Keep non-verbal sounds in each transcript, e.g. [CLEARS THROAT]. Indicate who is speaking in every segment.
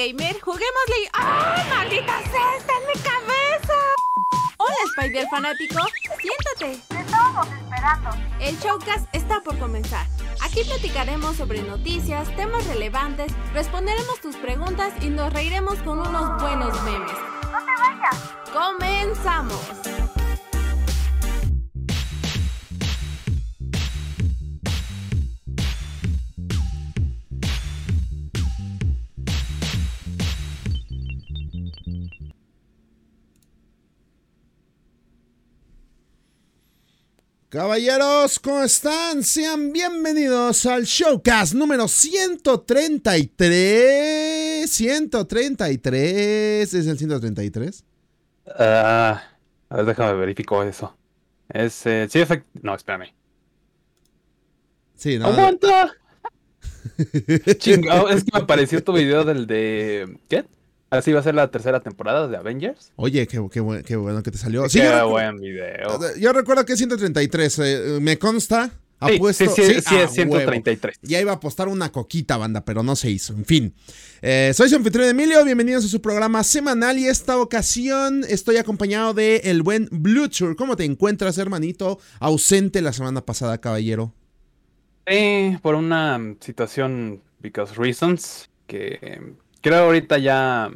Speaker 1: gamer, juguémosle. ¡Ah, maldita sea! ¡Está en mi cabeza! Hola, Spider fanático. Siéntate.
Speaker 2: Te estábamos esperando.
Speaker 1: El showcast está por comenzar. Aquí platicaremos sobre noticias, temas relevantes, responderemos tus preguntas y nos reiremos con unos buenos memes.
Speaker 2: ¡No te vayas!
Speaker 1: ¡Comenzamos!
Speaker 3: Caballeros, ¿cómo están? Sean bienvenidos al Showcast número 133. 133. ¿Es el 133?
Speaker 4: Ah, a ver, déjame verifico eso. Es, eh, sí, efect... No, espérame.
Speaker 3: Sí, no.
Speaker 4: ¡Aguanta! [LAUGHS] Chingado, es que me apareció tu video del de... ¿Qué? Así va a ser la tercera temporada de Avengers.
Speaker 3: Oye, qué, qué buen- qué bueno que te salió.
Speaker 4: Sí,
Speaker 3: Sí, yo,
Speaker 4: qué buen video.
Speaker 3: yo recuerdo que es 133. eh, me consta.
Speaker 4: Sí,
Speaker 3: Apuesto.
Speaker 4: sí, sí, sí,
Speaker 3: ah,
Speaker 4: es 133.
Speaker 3: huevo. Ya iba a apostar una coquita, banda, pero no se hizo. En fin. Eh, soy su anfitrión Emilio. Bienvenidos a su programa semanal. Y esta ocasión estoy acompañado de el buen Bluetooth. ¿Cómo te encuentras, hermanito? Ausente la semana pasada, caballero.
Speaker 4: Sí, por una situación, because reasons, que eh, creo ahorita ya... ah,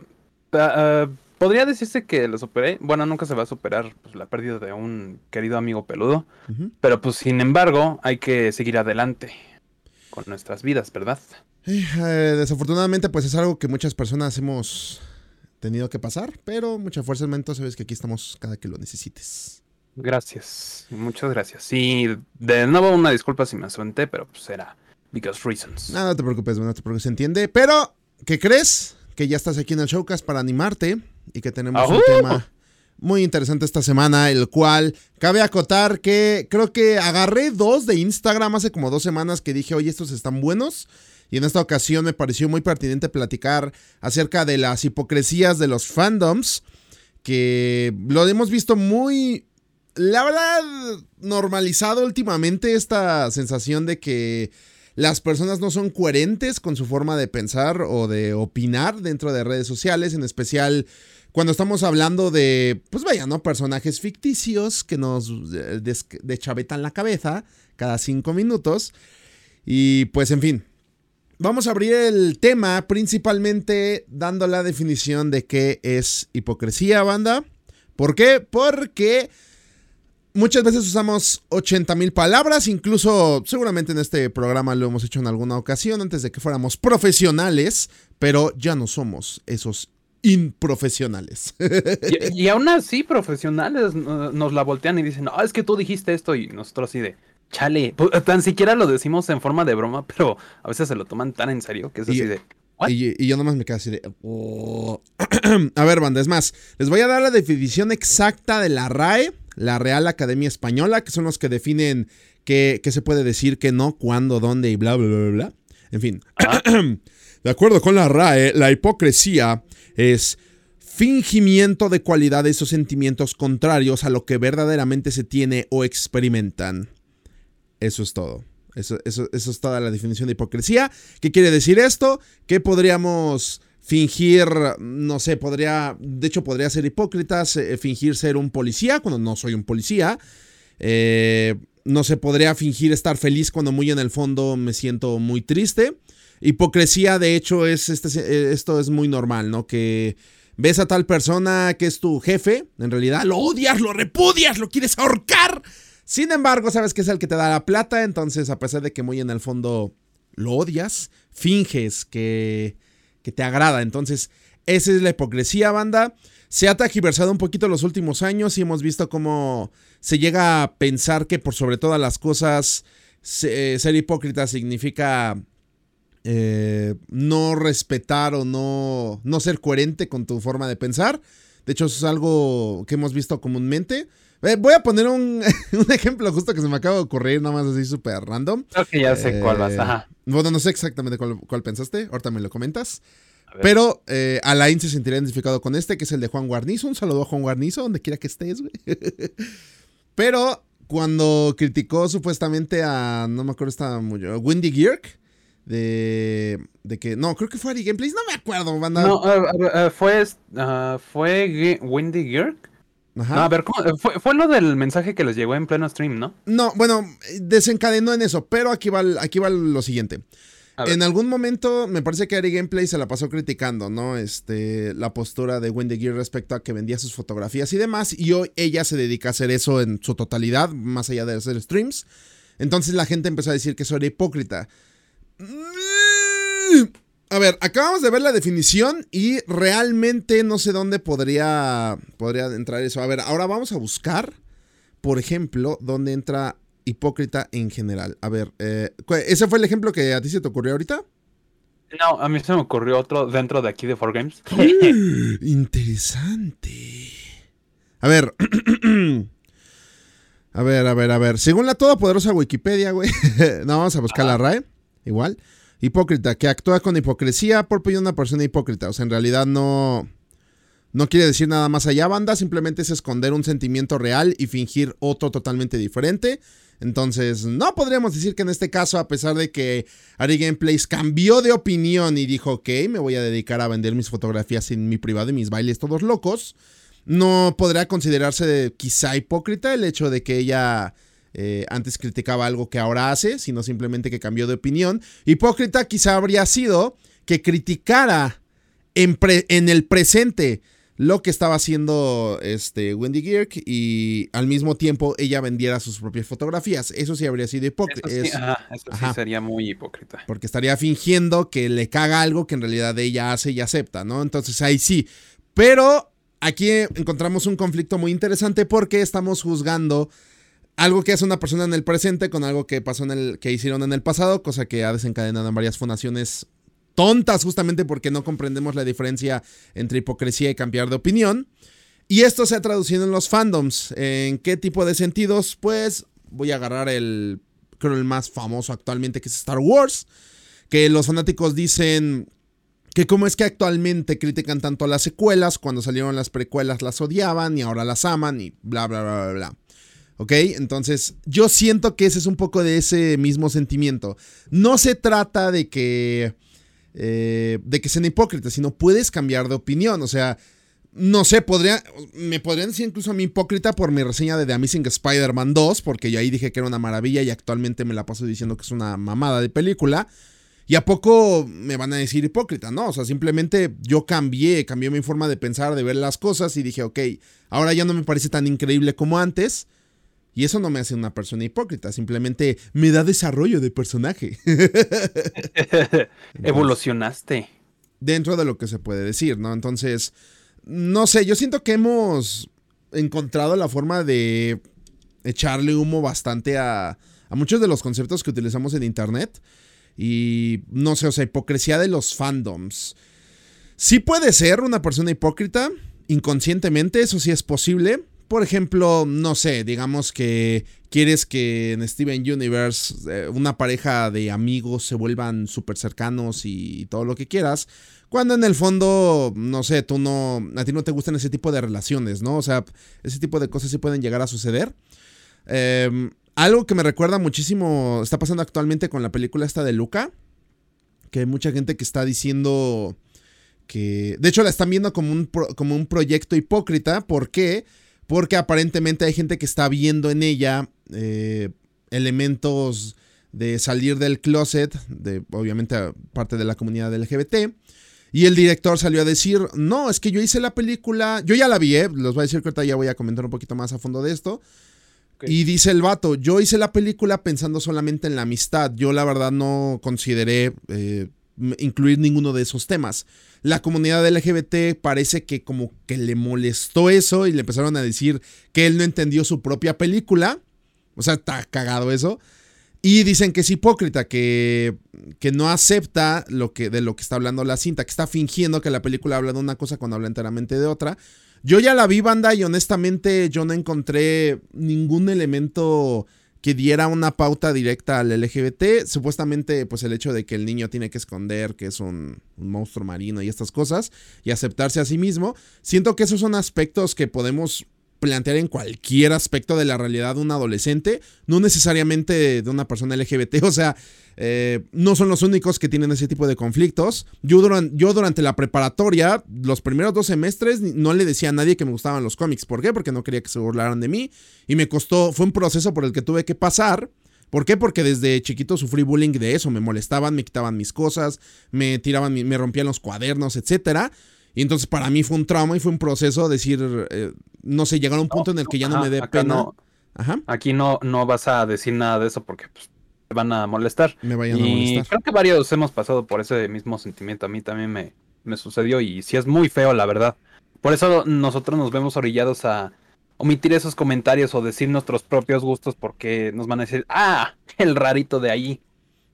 Speaker 4: ah, Podría decirse que lo superé. Bueno, nunca se va a superar pues, la pérdida de un querido amigo peludo. Pero pues sin embargo, hay que seguir adelante con nuestras vidas, ¿verdad?
Speaker 3: Eh, eh, desafortunadamente, pues es algo que muchas personas hemos tenido que pasar. Pero mucha fuerza, hermanito. Sabes que aquí estamos cada que lo necesites.
Speaker 4: Gracias, muchas gracias. Y de nuevo una disculpa si me asuenté, pero pues era because reasons.
Speaker 3: No, no te preocupes, no te preocupes, se entiende. Pero, ¿qué crees? Que ya estás aquí en el Showcast para animarte y que tenemos un tema muy interesante esta semana, el cual cabe acotar que creo que agarré dos de Instagram hace como dos semanas que dije, oye, estos están buenos. Y en esta ocasión me pareció muy pertinente platicar acerca de las hipocresías de los fandoms, que lo hemos visto muy, la verdad, normalizado últimamente esta sensación de que las personas no son coherentes con su forma de pensar o de opinar dentro de redes sociales, en especial cuando estamos hablando de, pues vaya, ¿no? Personajes ficticios que nos eh, des- deschavetan la cabeza cada cinco minutos. Y pues, en fin. Vamos a abrir el tema principalmente dando la definición de qué es hipocresía, banda. ¿Por qué? Porque muchas veces usamos 80 mil palabras, incluso seguramente en este programa lo hemos hecho en alguna ocasión antes de que fuéramos profesionales, pero ya no somos esos improfesionales.
Speaker 4: Y, y aún así, profesionales nos la voltean y dicen, ah, es que tú dijiste esto y nosotros así de, chale, pu- tan siquiera lo decimos en forma de broma, pero a veces se lo toman tan en serio que es
Speaker 3: Y-
Speaker 4: así de.
Speaker 3: Y, y yo nomás me quedo así de... "Oh". [CLEARS THROAT] a ver, banda, es más, les voy a dar la definición exacta de la RAE, la Real Academia Española, que son los que definen qué, qué se puede decir, qué no, cuándo, dónde y bla, bla, bla, bla. En fin. [CLEARS THROAT] de acuerdo con la RAE, la hipocresía es fingimiento de cualidades o sentimientos contrarios a lo que verdaderamente se tiene o experimentan. Eso es todo. Eso, eso- eso es toda la definición de hipocresía. ¿Qué quiere decir esto? Que podríamos fingir, no sé, podría, de hecho podría ser hipócritas, eh, fingir ser un policía cuando no soy un policía. Eh, no sé, podría fingir estar feliz cuando muy en el fondo me siento muy triste. Hipocresía, de hecho, es este, eh, esto es muy normal, ¿no? Que ves a tal persona que es tu jefe, en realidad lo odias, lo repudias, lo quieres ahorcar. Sin embargo, sabes que es el que te da la plata, entonces a pesar de que muy en el fondo lo odias, finges que, que te agrada. Entonces, esa es la hipocresía, banda. Se ha tajiversado un poquito los últimos años y hemos visto cómo se llega a pensar que por sobre todas las cosas eh, ser hipócrita significa eh, no respetar o no, no ser coherente con tu forma de pensar. De hecho, eso es algo que hemos visto comúnmente. Eh, voy a poner un, [LAUGHS] un ejemplo justo que se me acaba de ocurrir, nada más así súper random.
Speaker 4: Creo que ya sé cuál vas,
Speaker 3: Eh,
Speaker 4: ajá.
Speaker 3: Bueno, no sé exactamente cuál, cuál pensaste, ahorita me lo comentas. Pero eh, Alain se sentiría identificado con este, que es el de Juan Guarnizo. Un saludo a Juan Guarnizo, donde quiera que estés, güey. [LAUGHS] Pero cuando criticó supuestamente a, no me acuerdo, esta Wendy Gierk, de, de que, no, creo que fue Ari Gameplays, no me acuerdo, banda.
Speaker 4: No, eh, eh, fue, fue Wendy Geark.
Speaker 3: Ajá.
Speaker 4: No, a ver, ¿cómo? Eh, Fue, fue lo del mensaje que les llegó en pleno stream, ¿no?
Speaker 3: No, bueno, desencadenó en eso, pero aquí va, aquí va lo siguiente. En algún momento me parece que Ari Gameplay se la pasó criticando, ¿no? Este, la postura de Wendy Gear respecto a que vendía sus fotografías y demás. Y hoy ella se dedica a hacer eso en su totalidad, más allá de hacer streams. Entonces la gente empezó a decir que eso era hipócrita. A ver, acabamos de ver la definición y realmente no sé dónde podría, podría entrar eso. A ver, ahora vamos a buscar, por ejemplo, dónde entra hipócrita en general. A ver, eh, ¿cu- ¿ese fue el ejemplo que a ti se te ocurrió ahorita?
Speaker 4: No, a mí se me ocurrió otro dentro de aquí de 4Games. [GASPS]
Speaker 3: Interesante. A ver. [CLEARS THROAT] A ver, a ver, a ver. Según la todopoderosa Wikipedia, güey. [LAUGHS] no, vamos a buscar la RAE. Igual. Hipócrita, que actúa con hipocresía por pedir una persona hipócrita. O sea, en realidad no. No quiere decir nada más allá, banda. Simplemente es esconder un sentimiento real y fingir otro totalmente diferente. Entonces, no podríamos decir que en este caso, a pesar de que Ari Gameplays cambió de opinión y dijo, ok, me voy a dedicar a vender mis fotografías en mi privado y mis bailes todos locos, no podría considerarse quizá hipócrita el hecho de que ella eh, antes criticaba algo que ahora hace, sino simplemente que cambió de opinión. Hipócrita quizá habría sido que criticara en, pre- en el presente lo que estaba haciendo este Wendy Geark y al mismo tiempo ella vendiera sus propias fotografías. Eso sí habría sido
Speaker 4: Eso
Speaker 3: hipócrita.
Speaker 4: ajá, eso sí sería muy hipócrita.
Speaker 3: Porque estaría fingiendo que le caga algo que en realidad ella hace y acepta, ¿no? Entonces ahí sí. Pero aquí encontramos un conflicto muy interesante porque estamos juzgando algo que hace una persona en el presente con algo que pasó en el que hicieron en el pasado, cosa que ha desencadenado en varias fundaciones tontas justamente porque no comprendemos la diferencia entre hipocresía y cambiar de opinión. Y esto se ha traducido en los fandoms. ¿En qué tipo de sentidos? Pues voy a agarrar el creo el más famoso actualmente que es Star Wars, que los fanáticos dicen que cómo es que actualmente critican tanto las secuelas, cuando salieron las precuelas las odiaban y ahora las aman y bla bla bla bla bla. ¿Ok? Entonces, yo siento que ese es un poco de ese mismo sentimiento. No se trata de que. eh, de que sean hipócritas, sino puedes cambiar de opinión. O sea, no sé, podría. Me podrían decir incluso a mí hipócrita por mi reseña de The Amazing Spider-Man 2, porque yo ahí dije que era una maravilla y actualmente me la paso diciendo que es una mamada de película. ¿Y a poco me van a decir hipócrita? No, o sea, simplemente yo cambié, cambié mi forma de pensar, de ver las cosas y dije, ok, ahora ya no me parece tan increíble como antes. Y eso no me hace una persona hipócrita, simplemente me da desarrollo de personaje. [LAUGHS]
Speaker 4: Evolucionaste.
Speaker 3: dentro de lo que se puede decir, ¿no? Entonces, no sé, yo siento que hemos encontrado la forma de echarle humo bastante a, a muchos de los conceptos que utilizamos en Internet. Y no sé, o sea, hipocresía de los fandoms. Sí puede ser una persona hipócrita, inconscientemente, eso sí es posible. Por ejemplo, no sé, digamos que quieres que en Steven Universe eh, una pareja de amigos se vuelvan súper cercanos y todo lo que quieras, cuando en el fondo, no sé, tú no, a ti no te gustan ese tipo de relaciones, ¿no? O sea, ese tipo de cosas sí pueden llegar a suceder. Eh, algo que me recuerda muchísimo está pasando actualmente con la película esta de Luca, que hay mucha gente que está diciendo que, de hecho, la están viendo como un, como un proyecto hipócrita, ¿por qué? Porque aparentemente hay gente que está viendo en ella eh, elementos de salir del closet, de obviamente parte de la comunidad LGBT. Y el director salió a decir, no, es que yo hice la película, yo ya la vi, ¿eh? los voy a decir que ahorita ya voy a comentar un poquito más a fondo de esto. Y dice el vato, yo hice la película pensando solamente en la amistad, yo la verdad no consideré eh, incluir ninguno de esos temas. La comunidad LGBT parece que como que le molestó eso y le empezaron a decir que él no entendió su propia película. O sea, está cagado eso. Y dicen que es hipócrita, que, que no acepta lo que, de lo que está hablando la cinta, que está fingiendo que la película habla de una cosa cuando habla enteramente de otra. Yo ya la vi, banda, y honestamente yo no encontré ningún elemento que diera una pauta directa al LGBT. Supuestamente, pues el hecho de que el niño tiene que esconder que es un, un monstruo marino y estas cosas, y aceptarse a sí mismo. Siento que esos son aspectos que podemos plantear en cualquier aspecto de la realidad de un adolescente, no necesariamente de una persona LGBT, o sea, eh, no son los únicos que tienen ese tipo de conflictos. Yo, yo durante la preparatoria, los primeros dos semestres, no le decía a nadie que me gustaban los cómics. ¿Por qué? Porque no quería que se burlaran de mí. Y me costó, fue un proceso por el que tuve que pasar. ¿Por qué? Porque desde chiquito sufrí bullying de eso. Me molestaban, me quitaban mis cosas, me tiraban, me rompían los cuadernos, etcétera. Y entonces para mí fue un trauma y fue un proceso decir, eh, no sé, llegar a un punto en el que ya no me dé pena.
Speaker 4: Ajá. Aquí no, no vas a decir nada de eso porque pues, te van a molestar.
Speaker 3: Me vayan a molestar.
Speaker 4: Creo que varios hemos pasado por ese mismo sentimiento. A mí también me, me sucedió y sí es muy feo, la verdad. Por eso nosotros nos vemos orillados a omitir esos comentarios o decir nuestros propios gustos porque nos van a decir, ah, el rarito de ahí.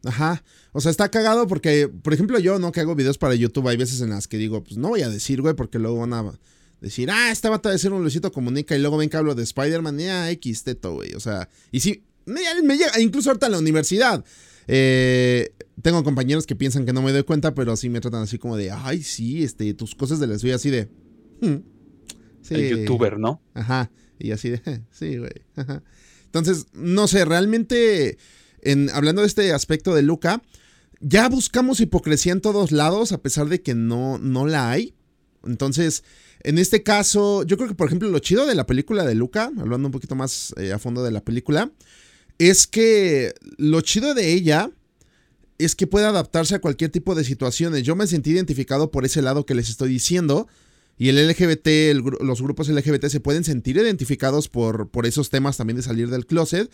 Speaker 3: Ajá. O sea, está cagado porque, por ejemplo, yo, ¿no? Que hago videos para YouTube, hay veces en las que digo, pues no voy a decir, güey, porque luego van a decir, ah, esta bata de ser un Luisito Comunica y luego ven que hablo de Spider-Man, ya, X, teto, güey. O sea, y sí, me, me llega, incluso ahorita en la universidad. Eh, tengo compañeros que piensan que no me doy cuenta, pero sí me tratan así como de, ay, sí, este, tus cosas de las soy así de. Hmm,
Speaker 4: sí. El youtuber, ¿no?
Speaker 3: Ajá. Y así de, [LAUGHS] sí, güey. Entonces, no sé, realmente hablando de este aspecto de Luca, ya buscamos hipocresía en todos lados, a pesar de que no, no la hay. Entonces, en este caso, yo creo que, por ejemplo, lo chido de la película de Luca, hablando un poquito más eh, a fondo de la película, es que lo chido de ella es que puede adaptarse a cualquier tipo de situaciones. Yo me sentí identificado por ese lado que les estoy diciendo. Y el LGBT, los grupos LGBT se pueden sentir identificados por, por esos temas también de salir del closet.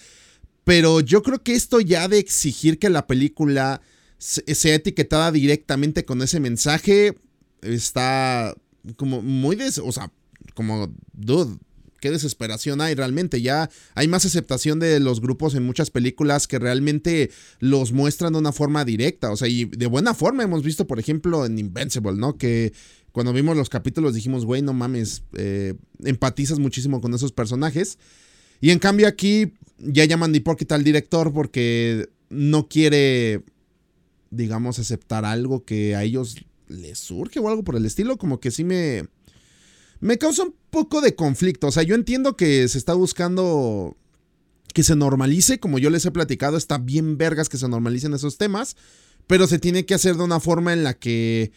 Speaker 3: Pero yo creo que esto ya de exigir que la película sea etiquetada directamente con ese mensaje está como muy des, o sea, como dude, qué desesperación hay realmente. Ya hay más aceptación de los grupos en muchas películas que realmente los muestran de una forma directa. O sea, y de buena forma hemos visto, por ejemplo, en Invincible, ¿no? Que cuando vimos los capítulos dijimos, güey, no mames, eh, empatizas muchísimo con esos personajes. Y en cambio aquí ya llaman de hipócrita al director porque no quiere, digamos, aceptar algo que a ellos les surge o algo por el estilo. Como que sí me... Me causa un poco de conflicto. O sea, yo entiendo que se está buscando que se normalice, como yo les he platicado, está bien vergas que se normalicen esos temas, pero se tiene que hacer de una forma en la que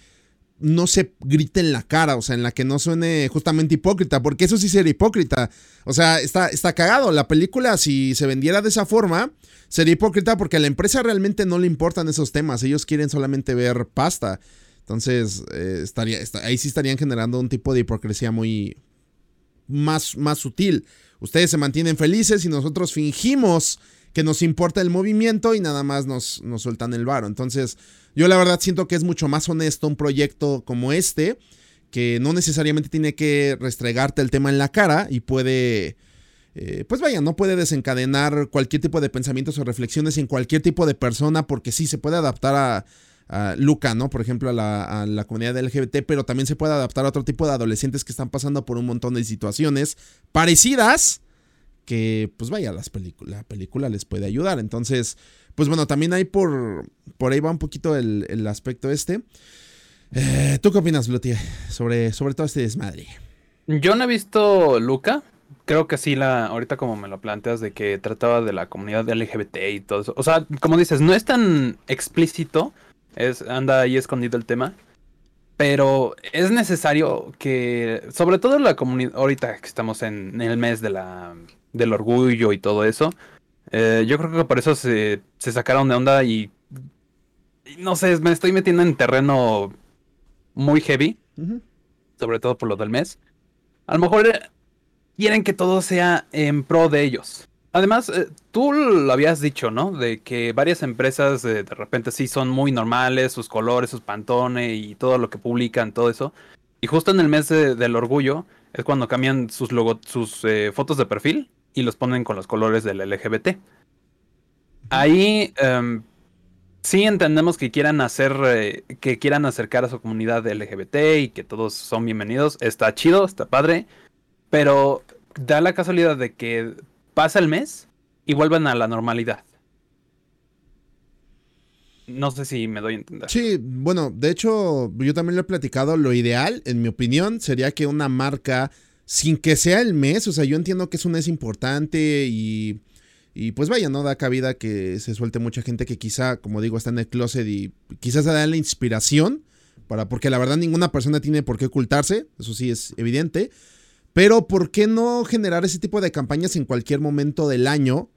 Speaker 3: no se grite en la cara, o sea, en la que no suene justamente hipócrita, porque eso sí sería hipócrita. O sea, está, está cagado. La película, si se vendiera de esa forma, sería hipócrita porque a la empresa realmente no le importan esos temas. Ellos quieren solamente ver pasta. Entonces, eh, estaría, ahí sí estarían generando un tipo de hipocresía muy más, más sutil. Ustedes se mantienen felices y nosotros fingimos que nos importa el movimiento y nada más nos, nos sueltan el varo. Entonces, yo la verdad siento que es mucho más honesto un proyecto como este, que no necesariamente tiene que restregarte el tema en la cara y puede... Eh, pues vaya, no puede desencadenar cualquier tipo de pensamientos o reflexiones en cualquier tipo de persona, porque sí se puede adaptar a, Luca, ¿no? Por ejemplo, a la, a la, comunidad LGBT, pero también se puede adaptar a otro tipo de adolescentes que están pasando por un montón de situaciones parecidas que, pues vaya, las la película les puede ayudar. Entonces, pues bueno, también hay por, por ahí va un poquito el, aspecto este. Eh, ¿Tú qué opinas, Luti, sobre, sobre todo este desmadre?
Speaker 4: Yo no he visto Luca. Creo que sí, la, ahorita como me lo planteas, de que trataba de la comunidad LGBT y todo eso. O sea, como dices, no es tan explícito. Es, anda ahí escondido el tema. Pero es necesario que, sobre todo la comunidad, ahorita que estamos en el mes de la del orgullo y todo eso. Eh, yo creo que por eso se, se sacaron de onda y, no sé, me estoy metiendo en terreno muy heavy, sobre todo por lo del mes. A lo mejor eh, quieren que todo sea en pro de ellos. Además, eh, tú lo habías dicho, ¿no? De que varias empresas de repente sí son muy normales, sus colores, sus pantones y todo lo que publican, todo eso. Y justo en el mes del orgullo es cuando cambian sus, sus fotos de perfil y los ponen con los colores del LGBT. Ahí em, sí entendemos que quieran hacer, eh, que quieran acercar a su comunidad LGBT y que todos son bienvenidos. Está chido, está padre, pero da la casualidad de que pasa el mes y vuelven a la normalidad. No sé si me doy a entender.
Speaker 3: Sí, bueno, de hecho, yo también lo he platicado. Lo ideal, en mi opinión, sería que una marca sin que sea el mes. O sea, yo entiendo que es un mes importante y, y pues vaya, no da cabida que se suelte mucha gente que quizá, como digo, está en el closet y quizás se da la inspiración para, porque la verdad ninguna persona tiene por qué ocultarse, eso sí es evidente. Pero ¿por qué no generar ese tipo de campañas en cualquier momento del año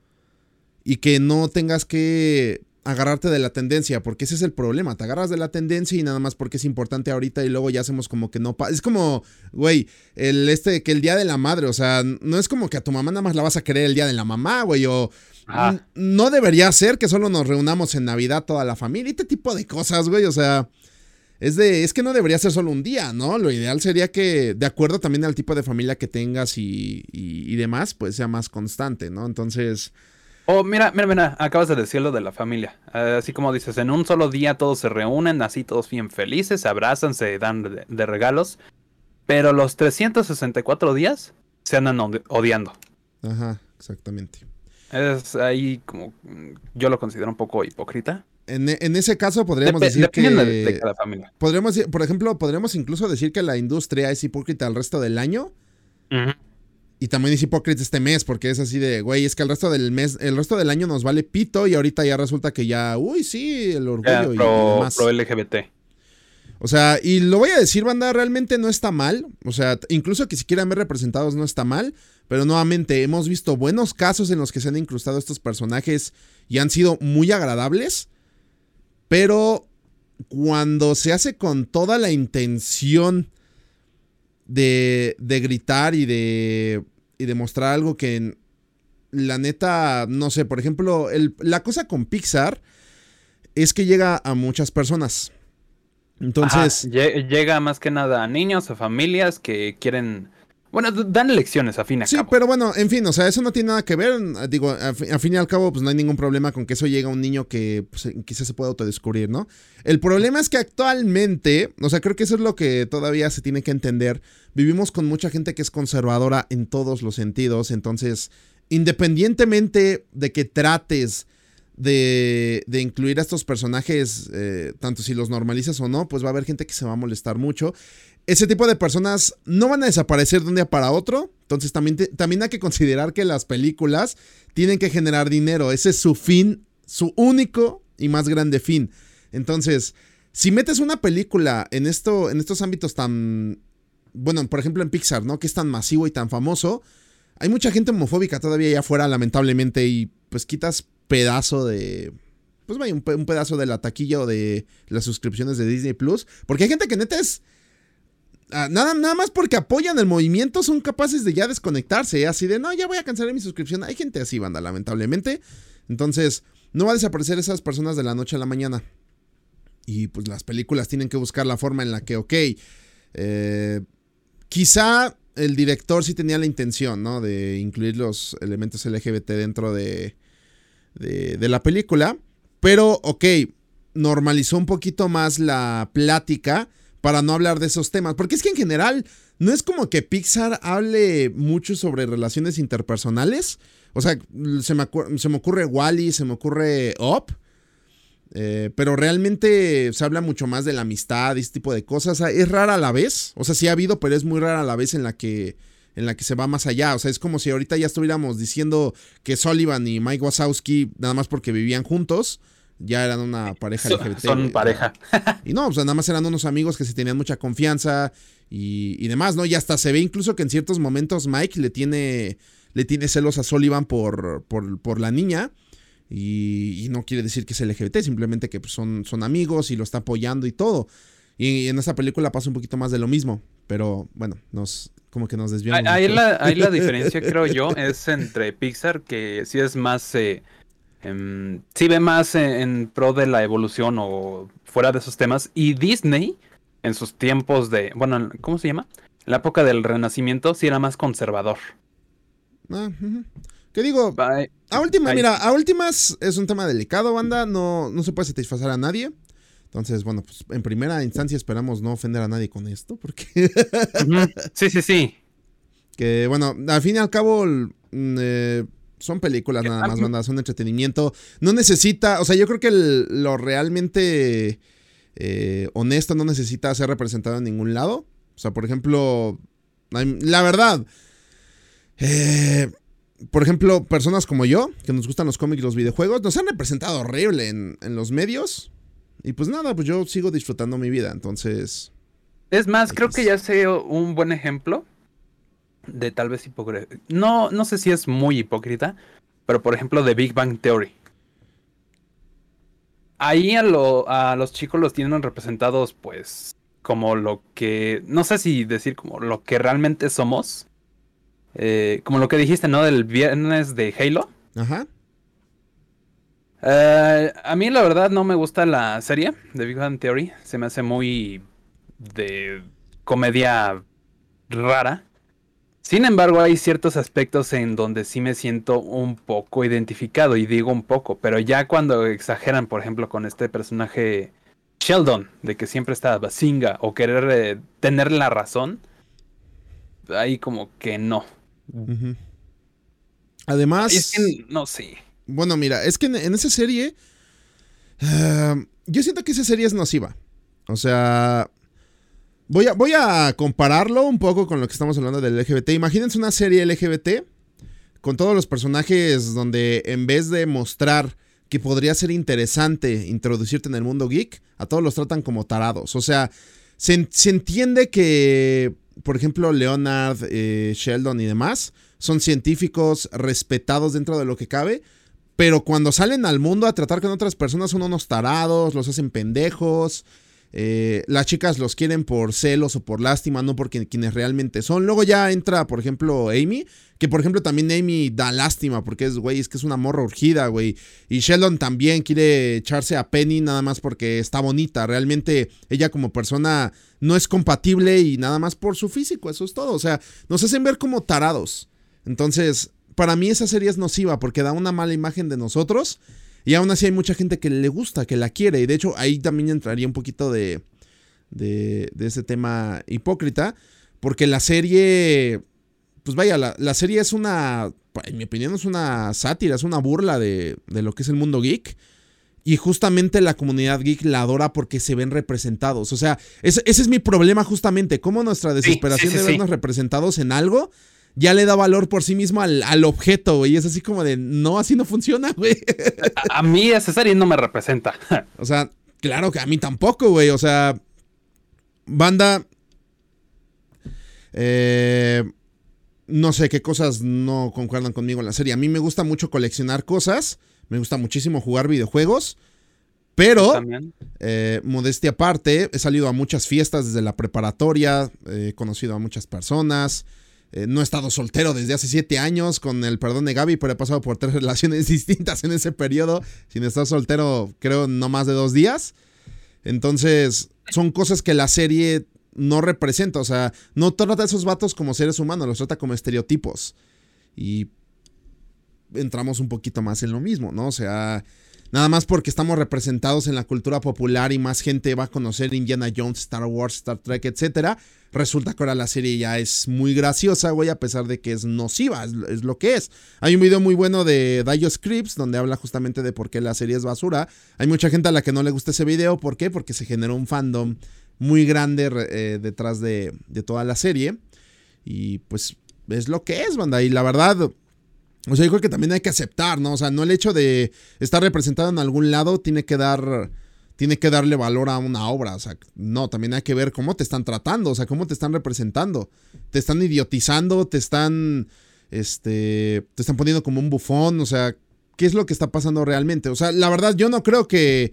Speaker 3: y que no tengas que agarrarte de la tendencia? Porque ese es el problema, te agarras de la tendencia y nada más porque es importante ahorita y luego ya hacemos como que no... Es como, güey, el este, que el Día de la Madre, o sea, no es como que a tu mamá nada más la vas a querer el Día de la Mamá, güey, o...
Speaker 4: Ah.
Speaker 3: No debería ser que solo nos reunamos en Navidad toda la familia, este tipo de cosas, güey, o sea es de, es que no debería ser solo un día, ¿no? Lo ideal sería que, de acuerdo también al tipo de familia que tengas y, y, demás, pues sea más constante, ¿no? Entonces...
Speaker 4: Oh, mira, mira, mira, acabas de decirlo de la familia. Uh, así como dices, en un solo día todos se reúnen, así todos bien felices, se abrazan, se dan de, de regalos. Pero los 364 días se andan odiando.
Speaker 3: Ajá, exactamente.
Speaker 4: Es ahí como yo lo considero un poco hipócrita.
Speaker 3: En, en, ese caso podríamos
Speaker 4: Dep
Speaker 3: decir que
Speaker 4: de cada familia.
Speaker 3: podríamos por ejemplo podríamos incluso decir que la industria es hipócrita el resto del año
Speaker 4: uh -huh.
Speaker 3: Y también es hipócrita este mes porque es así de güey es que el resto del mes el resto del año nos vale pito y ahorita ya resulta que ya uy sí el orgullo
Speaker 4: pro,
Speaker 3: y demás
Speaker 4: pro LGBT
Speaker 3: o sea, y lo voy a decir, banda, realmente no está mal. O sea, incluso que si quieran ver representados no está mal. Pero nuevamente, hemos visto buenos casos en los que se han incrustado estos personajes y han sido muy agradables. Pero cuando se hace con toda la intención de, de gritar y de, y de mostrar algo que la neta, no sé, por ejemplo, el, la cosa con Pixar es que llega a muchas personas. Entonces.
Speaker 4: Ajá, llega más que nada a niños, a familias que quieren. Bueno, dan elecciones a fin y al
Speaker 3: sí,
Speaker 4: cabo.
Speaker 3: pero bueno, en fin, o sea, eso no tiene nada que ver. Digo, a, a, fin y al cabo, pues no hay ningún problema con que eso llegue a un niño que pues, quizás se pueda autodescubrir, ¿no? El problema es que actualmente, o sea, creo que eso es lo que todavía se tiene que entender. Vivimos con mucha gente que es conservadora en todos los sentidos. Entonces, independientemente de que trates de, de, incluir a estos personajes, eh, tanto si los normalizas o no, pues va a haber gente que se va a molestar mucho. Ese tipo de personas no van a desaparecer de un día para otro. Entonces también, también hay que considerar que las películas tienen que generar dinero. Ese es su fin, su único y más grande fin. Entonces, si metes una película en, esto, en estos ámbitos tan... Bueno, por ejemplo en Pixar, ¿no? Que es tan masivo y tan famoso. Hay mucha gente homofóbica todavía allá afuera, lamentablemente, y pues quitas pedazo de. Pues vaya, un, pedazo de la taquilla o de las suscripciones de Disney Plus. Porque hay gente que neta es. Uh, nada, nada más porque apoyan el movimiento son capaces de ya desconectarse. ¿eh? Así de, no, ya voy a cancelar mi suscripción. Hay gente así, banda, lamentablemente. Entonces, no va a desaparecer esas personas de la noche a la mañana. Y pues las películas tienen que buscar la forma en la que, ok, eh, quizá el director sí tenía la intención, ¿no? De incluir los elementos LGBT dentro de, de, de, la película. Pero, ok, normalizó un poquito más la plática para no hablar de esos temas. Porque es que en general no es como que Pixar hable mucho sobre relaciones interpersonales. O sea, se me, se me ocurre Wally, se me ocurre Up. Eh, pero realmente se habla mucho más de la amistad y este tipo de cosas. Es rara a la vez. O sea, sí ha habido, pero es muy rara a la vez en la que en la que se va más allá. O sea, es como si ahorita ya estuviéramos diciendo que Sullivan y Mike Wazowski, nada más porque vivían juntos, ya eran una pareja
Speaker 4: son,
Speaker 3: LGBT.
Speaker 4: Son pareja.
Speaker 3: y no, o sea, nada más eran unos amigos que se tenían mucha confianza y, y, demás, ¿no? Y hasta se ve incluso que en ciertos momentos Mike le tiene, le tiene celos a Sullivan por, por, por la niña. Y, y, no quiere decir que es LGBT, simplemente que pues, son, son amigos y lo está apoyando y todo. Y en esta película pasa un poquito más de lo mismo. Pero bueno, nos, como que nos desviamos.
Speaker 4: Ahí la, ahí la [LAUGHS] diferencia, creo yo, es entre Pixar, que sí es más. Eh, eh, sí ve más en, en, pro de la evolución o fuera de esos temas. Y Disney, en sus tiempos de. Bueno, ¿cómo se llama? La época del Renacimiento, sí era más conservador.
Speaker 3: Ah, uh -huh. Que digo, Bye. a últimas, mira, a últimas es un tema delicado, banda. No, no se puede satisfacer a nadie. Entonces, bueno, pues en primera instancia esperamos no ofender a nadie con esto, porque...
Speaker 4: sí, sí, sí. [LAUGHS]
Speaker 3: Que bueno, al fin y al cabo eh, son películas nada más, banda, son entretenimiento. No necesita, o sea, yo creo que el, lo realmente eh, honesto no necesita ser representado en ningún lado. O sea, por ejemplo, La verdad. eh, por ejemplo, personas como yo, que nos gustan los cómics y los videojuegos, nos han representado horrible en, en los medios. Y pues nada, pues yo sigo disfrutando mi vida. Entonces.
Speaker 4: Es más, creo que ya sé un buen ejemplo de tal vez hipócrita. No, no sé si es muy hipócrita, pero por ejemplo de Big Bang Theory. Ahí a, lo- a los chicos los tienen representados pues como lo que, no sé si decir como lo que realmente somos. Eh, como lo que dijiste, ¿no? Del viernes de Halo.
Speaker 3: Ajá.
Speaker 4: Eh, a mí la verdad no me gusta la serie de Big Bang Theory. Se me hace muy de comedia rara. Sin embargo, hay ciertos aspectos en donde sí me siento un poco identificado y digo un poco, pero ya cuando exageran, por ejemplo, con este personaje Sheldon, de que siempre está basinga o querer eh, tener la razón, ahí como que no.
Speaker 3: Además.
Speaker 4: Es que no sé.
Speaker 3: Bueno, mira, es que en, en esa serie. eh, yo siento que esa serie es nociva. O sea. Voy a, compararlo un poco con lo que estamos hablando del LGBT. Imagínense una serie LGBT con todos los personajes donde en vez de mostrar que podría ser interesante introducirte en el mundo geek, a todos los tratan como tarados. O sea, se entiende que, por ejemplo, Leonard, eh, Sheldon y demás son científicos respetados dentro de lo que cabe, pero cuando salen al mundo a tratar con otras personas son unos tarados, los hacen pendejos. Eh, las chicas los quieren por celos o por lástima, no por quien- quienes realmente son. Luego ya entra, por ejemplo, Amy, que por ejemplo también Amy da lástima porque es, güey, es que es una morra urgida, güey. Y Sheldon también quiere echarse a Penny nada más porque está bonita. Realmente ella como persona no es compatible y nada más por su físico, eso es todo. O sea, nos hacen ver como tarados. Entonces, para mí esa serie es nociva porque da una mala imagen de nosotros y aún así hay mucha gente que le gusta, que la quiere. Y de hecho ahí también entraría un poquito de, de, de ese tema hipócrita porque la serie, pues vaya, la, la serie es una, en mi opinión es una sátira, es una burla de, de lo que es el mundo geek. Y justamente la comunidad geek la adora porque se ven representados. O sea, ese, ese es mi problema justamente. Cómo nuestra desesperación
Speaker 4: sí,
Speaker 3: de
Speaker 4: sí.
Speaker 3: vernos representados en algo ya le da valor por sí mismo al, al objeto, güey. Es así como de, no, así no funciona, [LAUGHS] güey.
Speaker 4: A, a mí esa serie no me representa. [LAUGHS]
Speaker 3: O sea, claro que a mí tampoco, güey. O sea, banda... eh, no sé qué cosas no concuerdan conmigo en la serie. A mí me gusta mucho coleccionar cosas. Me gusta muchísimo jugar videojuegos. Pero, eh, modestia aparte, he salido a muchas fiestas desde la preparatoria. eh, He conocido a muchas personas. Eh, no he estado soltero desde hace siete años, con el perdón de Gaby, pero he pasado por tres [LAUGHS] relaciones distintas en ese periodo. Sin estar soltero, creo, no más de dos días. Entonces, son cosas que la serie no representa. O sea, no trata a esos vatos como seres humanos, los trata como estereotipos. Y entramos un poquito más en lo mismo, ¿no? O sea, nada más porque estamos representados en la cultura popular y más gente va a conocer Indiana Jones, Star Wars, Star Trek, etcétera. Resulta que ahora la serie ya es muy graciosa, güey, a pesar de que es nociva, es, es lo que es. Hay un video muy bueno de Dio Scripts donde habla justamente de por qué la serie es basura. Hay mucha gente a la que no le gusta ese video, ¿por qué? Porque se generó un fandom muy grande eh, detrás de, de toda la serie. Y pues es lo que es, banda. Y la verdad, o sea, yo creo que también hay que aceptar, ¿no? O sea, no el hecho de estar representado en algún lado tiene que dar. Tiene que darle valor a una obra. O sea, no, también hay que ver cómo te están tratando. O sea, cómo te están representando. Te están idiotizando, te están. Este. Te están poniendo como un bufón. O sea, ¿qué es lo que está pasando realmente? O sea, la verdad, yo no creo que.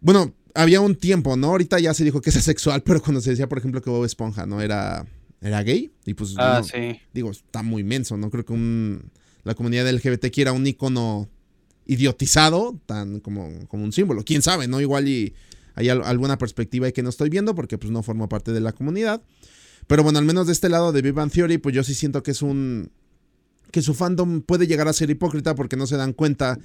Speaker 3: Bueno, había un tiempo, ¿no? Ahorita ya se dijo que es asexual, [LAUGHS] pero cuando se decía, por ejemplo, que Bob Esponja, ¿no? Era. Era gay. Y pues.
Speaker 4: Ah,
Speaker 3: no,
Speaker 4: sí.
Speaker 3: digo, está muy inmenso. No creo que un, la comunidad LGBT quiera un icono idiotizado tan como, como un símbolo. Quién sabe, ¿no? Igual y hay al- alguna perspectiva ahí que no estoy viendo porque pues no formo parte de la comunidad. Pero bueno, al menos de este lado de Big Bang Theory, pues yo sí siento que es un... que su fandom puede llegar a ser hipócrita porque no se dan cuenta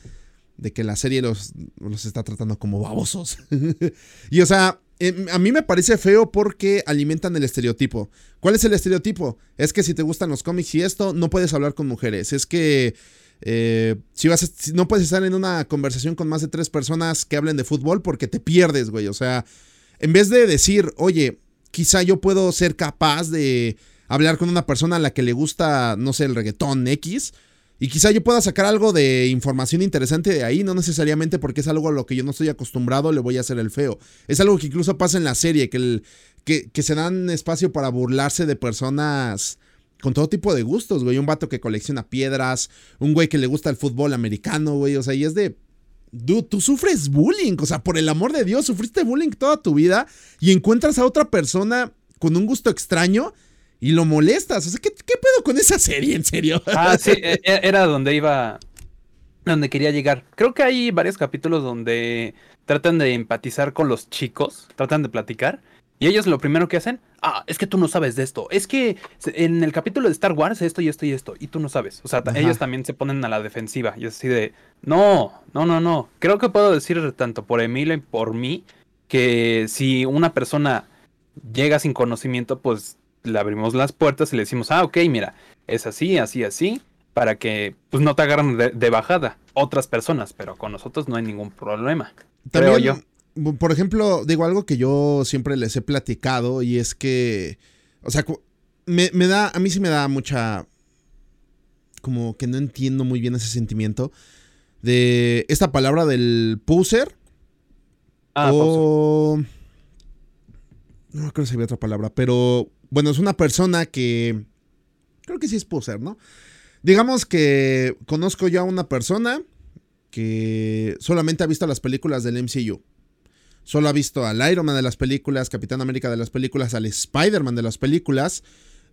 Speaker 3: de que la serie los, los está tratando como babosos. [LAUGHS] y o sea, eh, a mí me parece feo porque alimentan el estereotipo. ¿Cuál es el estereotipo? Es que si te gustan los cómics y esto, no puedes hablar con mujeres. Es que eh, si vas a- no puedes estar en una conversación con más de tres personas que hablen de fútbol porque te pierdes, güey. O sea, en vez de decir, oye, quizá yo puedo ser capaz de hablar con una persona a la que le gusta, no sé, el reggaetón X. Y quizá yo pueda sacar algo de información interesante de ahí, no necesariamente porque es algo a lo que yo no estoy acostumbrado, le voy a hacer el feo. Es algo que incluso pasa en la serie, que, que se dan espacio para burlarse de personas con todo tipo de gustos, güey. Un vato que colecciona piedras, un güey que le gusta el fútbol americano, güey. O sea, y es de, Dude, tú sufres bullying, o sea, por el amor de Dios, sufriste bullying toda tu vida y encuentras a otra persona con un gusto extraño y lo molestas. O sea, ¿qué, pedo con esa serie, en serio?
Speaker 4: Ah, [LAUGHS] sí, e, e, era donde iba, donde quería llegar. Creo que hay varios capítulos donde tratan de empatizar con los chicos, tratan de platicar y ellos lo primero que hacen, ah, es que tú no sabes de esto. Es que en el capítulo de Star Wars esto y esto y esto, y tú no sabes. O sea, ellos también se ponen a la defensiva. Y es así de, no, no, no, no. Creo que puedo decir tanto por Emilio y por mí que si una persona llega sin conocimiento, pues le abrimos las puertas y le decimos, ah, ok, mira, es así, así, así, para que pues no te agarren de, bajada otras personas, pero con nosotros no hay ningún problema. También, yo
Speaker 3: por ejemplo, digo algo que yo siempre les he platicado y es que, o sea, me, da, a mí sí me da mucha, como que no entiendo muy bien ese sentimiento de esta palabra del poser. Ah, o... No creo que se ve otra palabra, pero bueno, es una persona que, creo que sí es poser, ¿no? Digamos que conozco yo a una persona que solamente ha visto las películas del MCU Solo ha visto al Iron Man de las películas, Capitán América de las películas, al Spider-Man de las películas.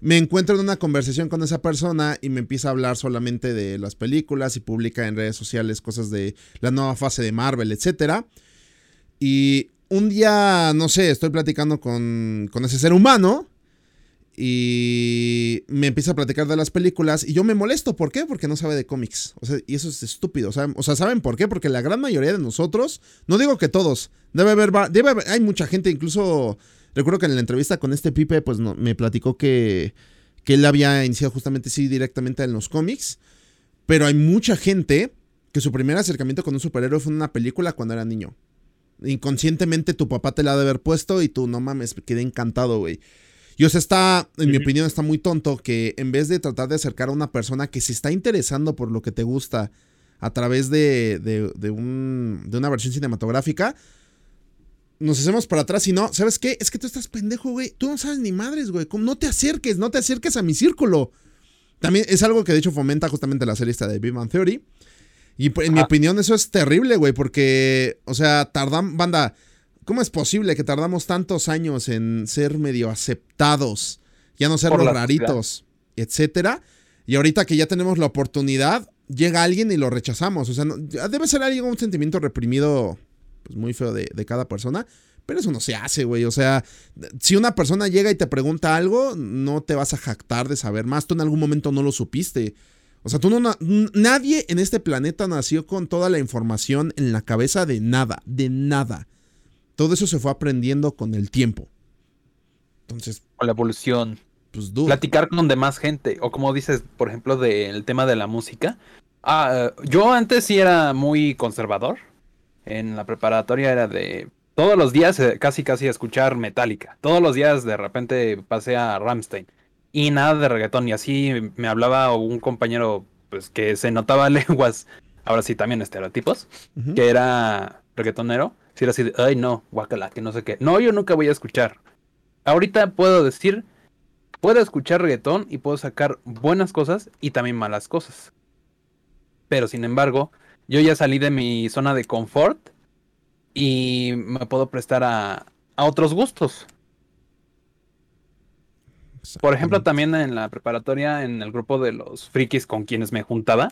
Speaker 3: Me encuentro en una conversación con esa persona y me empieza a hablar solamente de las películas y publica en redes sociales cosas de la nueva fase de Marvel, etc. Y un día, no sé, estoy platicando con, con ese ser humano y me empieza a platicar de las películas y yo me molesto. ¿Por qué? Porque no sabe de cómics. O sea, y eso es estúpido. O sea, ¿saben por qué? Porque la gran mayoría de nosotros, no digo que todos, debe haber, debe hay mucha gente, incluso recuerdo que en la entrevista con este Pipe, pues no, me platicó que, que él había iniciado justamente, sí, directamente en los cómics. Pero hay mucha gente que su primer acercamiento con un superhéroe fue en una película cuando era niño. Inconscientemente tu papá te la ha de haber puesto y tú, no mames, quedé encantado, güey. Y o sea, está, en mi opinión, está muy tonto que en vez de tratar de acercar a una persona que se está interesando por lo que te gusta a través de, de, un, de una versión cinematográfica, nos hacemos para atrás y no, ¿sabes qué? Es que tú estás pendejo, güey. Tú no sabes ni madres, güey. No te acerques, no te acerques a mi círculo. También es algo que de hecho fomenta justamente la serie esta de Big Man Theory. Y en mi opinión eso es terrible, güey, porque, o sea, tardan, banda, ¿Cómo es posible que tardamos tantos años en ser medio aceptados? Ya no ser los raritos, etcétera. Y ahorita que ya tenemos la oportunidad, llega alguien y lo rechazamos. O sea, debe ser alguien un sentimiento reprimido pues, muy feo de, de cada persona. Pero eso no se hace, güey. O sea, si una persona llega y te pregunta algo, no te vas a jactar de saber más. Tú en algún momento no lo supiste. O sea, tú no. Nadie en este planeta nació con toda la información en la cabeza de nada, de nada. Todo eso se fue aprendiendo con el tiempo. Entonces.
Speaker 4: Con la evolución. Pues Platicar con demás gente. O como dices, por ejemplo, del tema de la música. Ah, yo antes sí era muy conservador. En la preparatoria era de todos los días eh, casi casi escuchar Metallica. Todos los días de repente pasé a Ramstein. Y nada de reggaetón. Y así me hablaba un compañero pues que se notaba [LAUGHS] lenguas, ahora sí también estereotipos, que era reggaetonero. Si era así de, ay no, guacala, que no sé qué. No, yo nunca voy a escuchar. Ahorita puedo decir, puedo escuchar reggaetón y puedo sacar buenas cosas y también malas cosas. Pero sin embargo, yo ya salí de mi zona de confort y me puedo prestar a, a otros gustos. Por ejemplo, también en la preparatoria, en el grupo de los frikis con quienes me juntaba,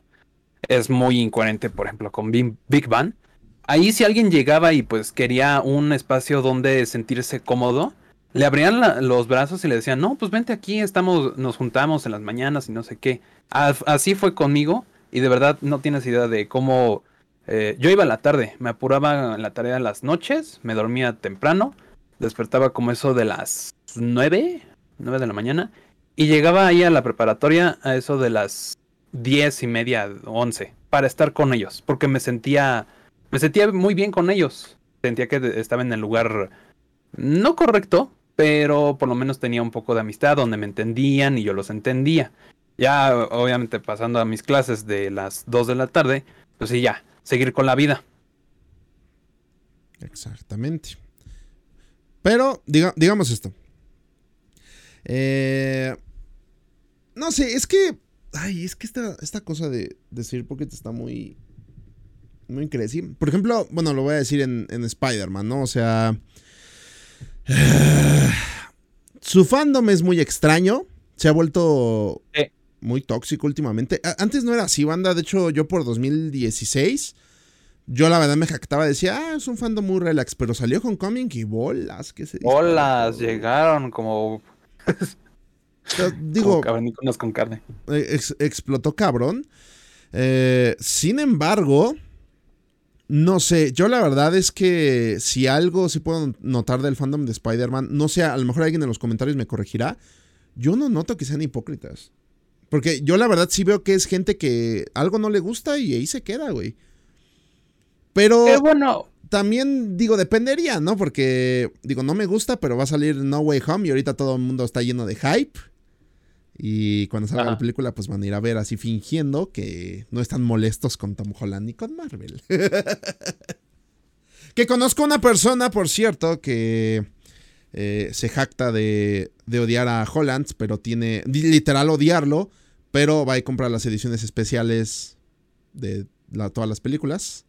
Speaker 4: es muy incoherente, por ejemplo, con Big Bang ahí si alguien llegaba y pues quería un espacio donde sentirse cómodo, le abrían los brazos y le decían, no, pues vente aquí, estamos, nos juntamos en las mañanas y no sé qué. así fue conmigo y de verdad no tienes idea de cómo... Eh, yo iba a la tarde, me apuraba en la tarea las noches, me dormía temprano, despertaba como eso de las nueve, nueve de la mañana, y llegaba ahí a la preparatoria a eso de las diez y media, once, para estar con ellos, porque me sentía me sentía muy bien con ellos. Sentía que estaba en el lugar no correcto, pero por lo menos tenía un poco de amistad donde me entendían y yo los entendía. Ya, obviamente, pasando a mis clases de las 2 de la tarde, pues sí, ya, seguir con la vida.
Speaker 3: Exactamente. Pero, digamos esto. Eh, no sé, es que. Ay, es que esta, esta cosa de decir porque te está muy. Muy crazy. Por ejemplo, bueno, lo voy a decir en, en Spider-Man, ¿no? O sea. [SIGHS] su fandom es muy extraño. Se ha vuelto muy tóxico últimamente. Antes no era así, banda. De hecho, yo por 2016 yo la verdad me jactaba, decía, ah, es un fandom muy relax, pero salió Homecoming y bolas, que se
Speaker 4: Bolas, llegaron como...
Speaker 3: digo...
Speaker 4: Como con carne.
Speaker 3: Eh, explotó cabrón. Eh, sin embargo, no sé, yo la verdad es que si algo sí puedo notar del fandom de Spider-Man, no sé, a lo mejor alguien en los comentarios me corregirá, yo no noto que sean hipócritas. Porque yo la verdad sí veo que es gente que algo no le gusta y ahí se queda, güey. Pero
Speaker 4: bueno.
Speaker 3: también digo, dependería, ¿no? Porque digo, no me gusta, pero va a salir No Way Home y ahorita todo el mundo está lleno de hype. Y cuando salga la película, pues van a ir a ver así fingiendo que no están molestos con Tom Holland ni con Marvel. [LAUGHS] que conozco una persona, por cierto, que eh, se jacta de, de, odiar a Holland, pero tiene literal odiarlo, pero va a comprar las ediciones especiales de todas las películas.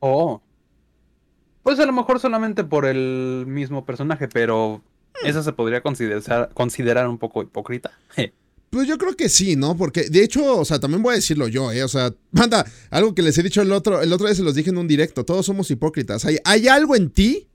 Speaker 4: Oh. Pues a lo mejor solamente por el mismo personaje, pero. Eso se podría considerar, considerar un poco hipócrita.
Speaker 3: Pues yo creo que sí, ¿no? Porque de hecho, o sea, también voy a decirlo yo, ¿eh? O sea, manda, algo que les he dicho el otro, el otro día se los dije en un directo, todos somos hipócritas. Hay, hay algo en ti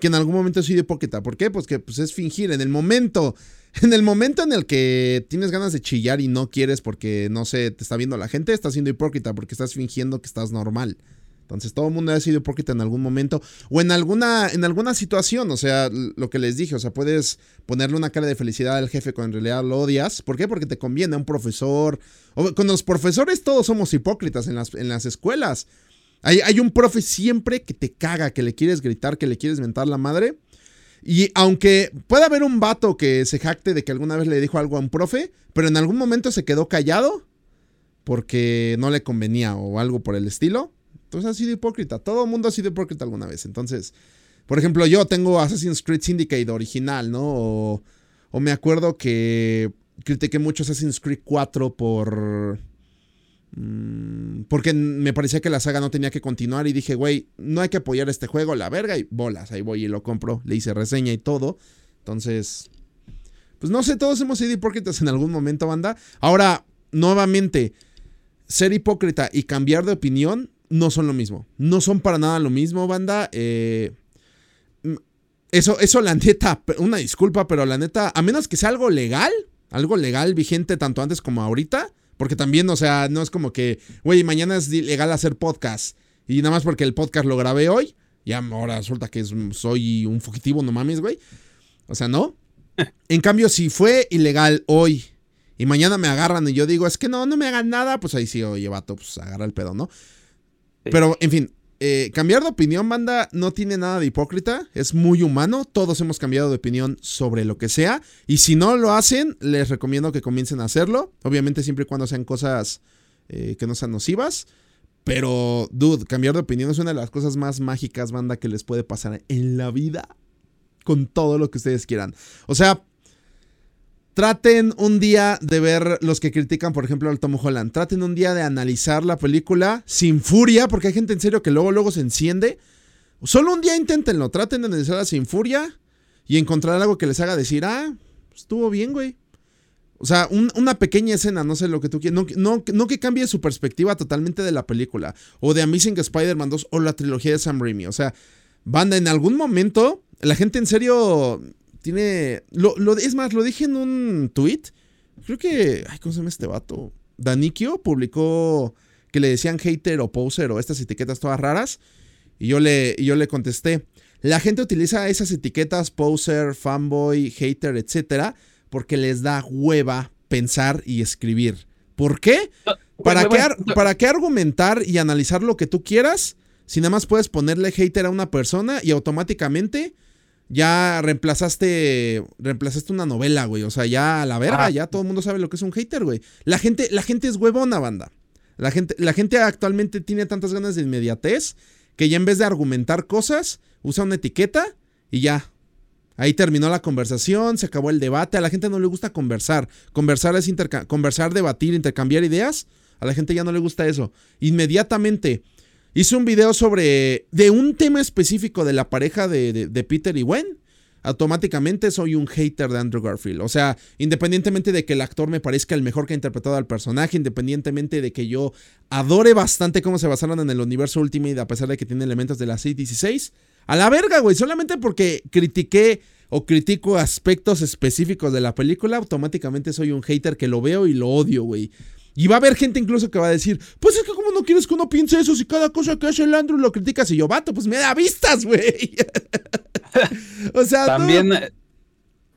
Speaker 3: que en algún momento sido hipócrita. ¿Por qué? Pues que pues, es fingir. En el momento, [LAUGHS] en el momento en el que tienes ganas de chillar y no quieres porque, no sé, te está viendo la gente, estás siendo hipócrita porque estás fingiendo que estás normal. Entonces todo el mundo ha sido hipócrita en algún momento o en alguna, en alguna situación, o sea, lo que les dije, o sea, puedes ponerle una cara de felicidad al jefe cuando en realidad lo odias. ¿Por qué? Porque te conviene a un profesor. Con los profesores todos somos hipócritas en las, en las escuelas. Hay, hay un profe siempre que te caga, que le quieres gritar, que le quieres mentar la madre. Y aunque puede haber un vato que se jacte de que alguna vez le dijo algo a un profe, pero en algún momento se quedó callado porque no le convenía o algo por el estilo. Entonces ha sido hipócrita. Todo el mundo ha sido hipócrita alguna vez. Entonces, por ejemplo, yo tengo Assassin's Creed Syndicate original, ¿no? O, o me acuerdo que critiqué mucho Assassin's Creed 4 por... Mm, porque me parecía que la saga no tenía que continuar y dije, güey, no hay que apoyar este juego, la verga y bolas, ahí voy y lo compro, le hice reseña y todo. Entonces, pues no sé, todos hemos sido hipócritas en algún momento, banda. Ahora, nuevamente, ser hipócrita y cambiar de opinión no son lo mismo. No son para nada lo mismo, banda. Eh, eso, eso, la neta, una disculpa, pero la neta, a menos que sea algo legal, algo legal vigente tanto antes como ahorita, porque también, o sea, no es como que, güey, mañana es legal hacer podcast y nada más porque el podcast lo grabé hoy, ya ahora resulta que soy un fugitivo, no mames, güey. O sea, no. [LAUGHS] En cambio, si fue ilegal hoy y mañana me agarran y yo digo, es que no, no me hagan nada, pues ahí sí, oye, vato, pues agarra el pedo, ¿no? Pero, en fin, eh, cambiar de opinión, banda, no tiene nada de hipócrita, es muy humano, todos hemos cambiado de opinión sobre lo que sea, y si no lo hacen, les recomiendo que comiencen a hacerlo, obviamente siempre y cuando sean cosas eh, que no sean nocivas, pero, dude, cambiar de opinión es una de las cosas más mágicas, banda, que les puede pasar en la vida, con todo lo que ustedes quieran. O sea, Traten un día de ver los que critican, por ejemplo, al Tom Holland. Traten un día de analizar la película sin furia, porque hay gente en serio que luego, luego se enciende. Solo un día inténtenlo. Traten de analizarla sin furia y encontrar algo que les haga decir, ah, estuvo bien, güey. O sea, una pequeña escena, no sé lo que tú quieras. No, no, que cambie su perspectiva totalmente de la película. O de Amazing Spider-Man 2 o la trilogía de Sam Raimi. O sea, banda, en algún momento, la gente en serio tiene. Lo, es más, lo dije en un tweet. Creo que. Ay, ¿cómo se llama este vato? Danikio publicó que le decían hater o poser o estas etiquetas todas raras. Y yo le, yo le contesté. La gente utiliza esas etiquetas poser, fanboy, hater, etcétera, porque les da hueva pensar y escribir. ¿Por qué? ¿Para qué, ¿Para qué argumentar y analizar lo que tú quieras si nada más puedes ponerle hater a una persona y automáticamente ya reemplazaste reemplazaste una novela, güey. O sea, ya a la verga,
Speaker 4: Ah.
Speaker 3: ya todo el mundo sabe lo que es un hater, güey. La gente, la gente es huevona, banda. La gente, la gente actualmente tiene tantas ganas de inmediatez que ya en vez de argumentar cosas, usa una etiqueta y ya. Ahí terminó la conversación, se acabó el debate. A la gente no le gusta conversar. Conversar es interca- conversar, debatir, intercambiar ideas. A la gente ya no le gusta eso. Inmediatamente hice un video sobre. de un tema específico de la pareja de, de- de Peter y Gwen. Automáticamente soy un hater de Andrew Garfield. O sea, independientemente de que el actor me parezca el mejor que ha interpretado al personaje, independientemente de que yo adore bastante cómo se basaron en el universo Ultimate, a pesar de que tiene elementos de la 616. A la verga, güey. Solamente porque critiqué o critico aspectos específicos de la película, automáticamente soy un hater que lo veo y lo odio, güey. Y va a haber gente incluso que va a decir, pues es que como no quieres que uno piense eso si cada cosa que hace el Andrew lo criticas y yo, vato, pues me da vistas, güey. [LAUGHS] o sea,
Speaker 4: También, eh,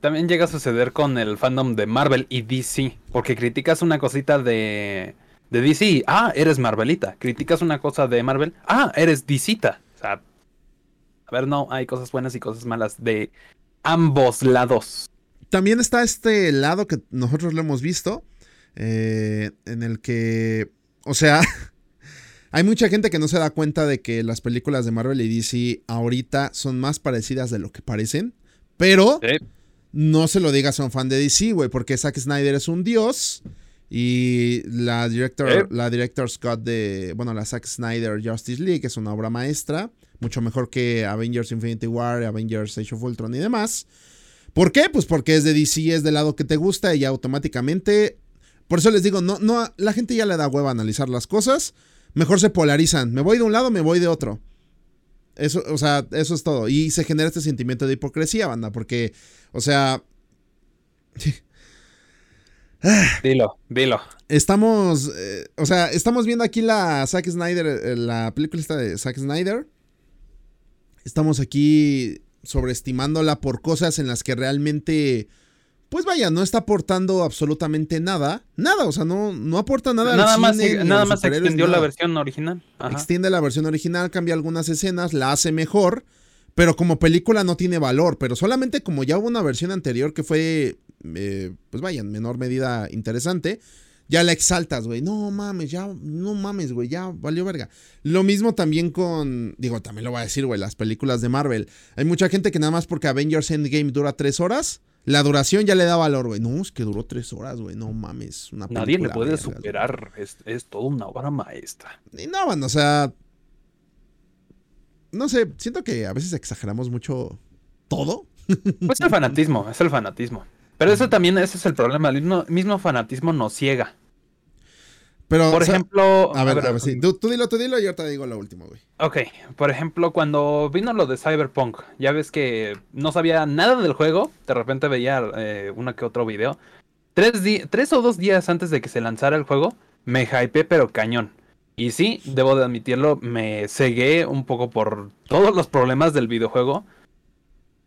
Speaker 4: también llega a suceder con el fandom de Marvel y DC. Porque criticas una cosita de, de DC. Ah, eres Marvelita. Criticas una cosa de Marvel. Ah, eres DCita. O sea, a ver, no, hay cosas buenas y cosas malas de ambos lados.
Speaker 3: También está este lado que nosotros lo hemos visto, eh, en el que, o sea, [LAUGHS] hay mucha gente que no se da cuenta de que las películas de Marvel y DC ahorita son más parecidas de lo que parecen, pero no se lo digas a un fan de DC, güey, porque Zack Snyder es un dios y la director,
Speaker 4: Eh.
Speaker 3: la director Scott de, bueno, la Zack Snyder Justice League es una obra maestra, mucho mejor que Avengers Infinity War, Avengers Age of Ultron y demás. ¿Por qué? Pues porque es de DC, es del lado que te gusta y ya automáticamente. Por eso les digo, no, no, la gente ya le da hueva a analizar las cosas. Mejor se polarizan. Me voy de un lado, me voy de otro. Eso, o sea, eso es todo. Y se genera este sentimiento de hipocresía, banda, porque, o sea, [SIGHS]
Speaker 4: Dilo, dilo.
Speaker 3: estamos, eh, o sea, estamos viendo aquí la Zack Snyder, eh, la película esta de Zack Snyder. Estamos aquí sobreestimándola por cosas en las que realmente, pues vaya, no está aportando absolutamente nada. Nada, o sea, no, no aporta nada,
Speaker 4: Nada
Speaker 3: al
Speaker 4: más,
Speaker 3: cine,
Speaker 4: nada más extendió la versión original. Ajá.
Speaker 3: Extiende la versión original, cambia algunas escenas, la hace mejor, pero como película no tiene valor. Pero solamente como ya hubo una versión anterior que fue, eh, pues vaya, en menor medida interesante, ya la exaltas, güey. No mames, ya, no mames, güey, ya valió verga. Lo mismo también con, digo, también lo voy a decir, güey, las películas de Marvel. Hay mucha gente que nada más porque Avengers Endgame dura tres horas. La duración ya le da valor, güey. No, es que duró tres horas, güey. No mames. Una
Speaker 4: Nadie le puede
Speaker 3: vergas,
Speaker 4: superar. Es, es toda una obra maestra.
Speaker 3: Y no, man, o sea. No sé, siento que a veces exageramos mucho todo.
Speaker 4: Pues el fanatismo, es el fanatismo. Pero eso también, ese es el problema. El mismo, mismo fanatismo nos ciega.
Speaker 3: Pero.
Speaker 4: Por
Speaker 3: o sea,
Speaker 4: ejemplo.
Speaker 3: a ver, a ver, sí. Tú, tú dilo, tú dilo y ahorita digo lo último, güey.
Speaker 4: Ok, por ejemplo, cuando vino lo de Cyberpunk, ya ves que no sabía nada del juego, de repente veía eh, uno que otro video. Tres, tres o dos días antes de que se lanzara el juego, me hypeé pero cañón. Y sí, debo de admitirlo, me cegué un poco por todos los problemas del videojuego.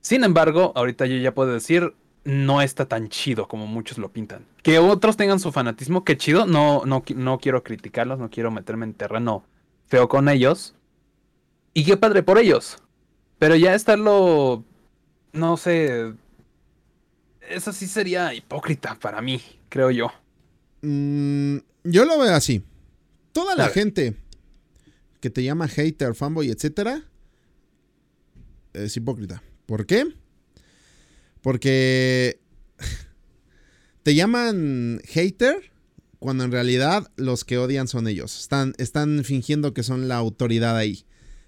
Speaker 4: Sin embargo, ahorita yo ya puedo decir, no está tan chido como muchos lo pintan. Que otros tengan su fanatismo, que chido, no, no, no quiero criticarlos, no quiero meterme en terreno feo con ellos. Y qué padre por ellos. Pero ya estarlo, no sé, eso sí sería hipócrita para mí, creo yo.
Speaker 3: Mm, yo lo veo así. Toda la gente que te llama hater, fanboy, etcétera, es hipócrita. ¿Por qué? Porque te llaman hater cuando en realidad los que odian son ellos. Están, están fingiendo que son la autoridad ahí.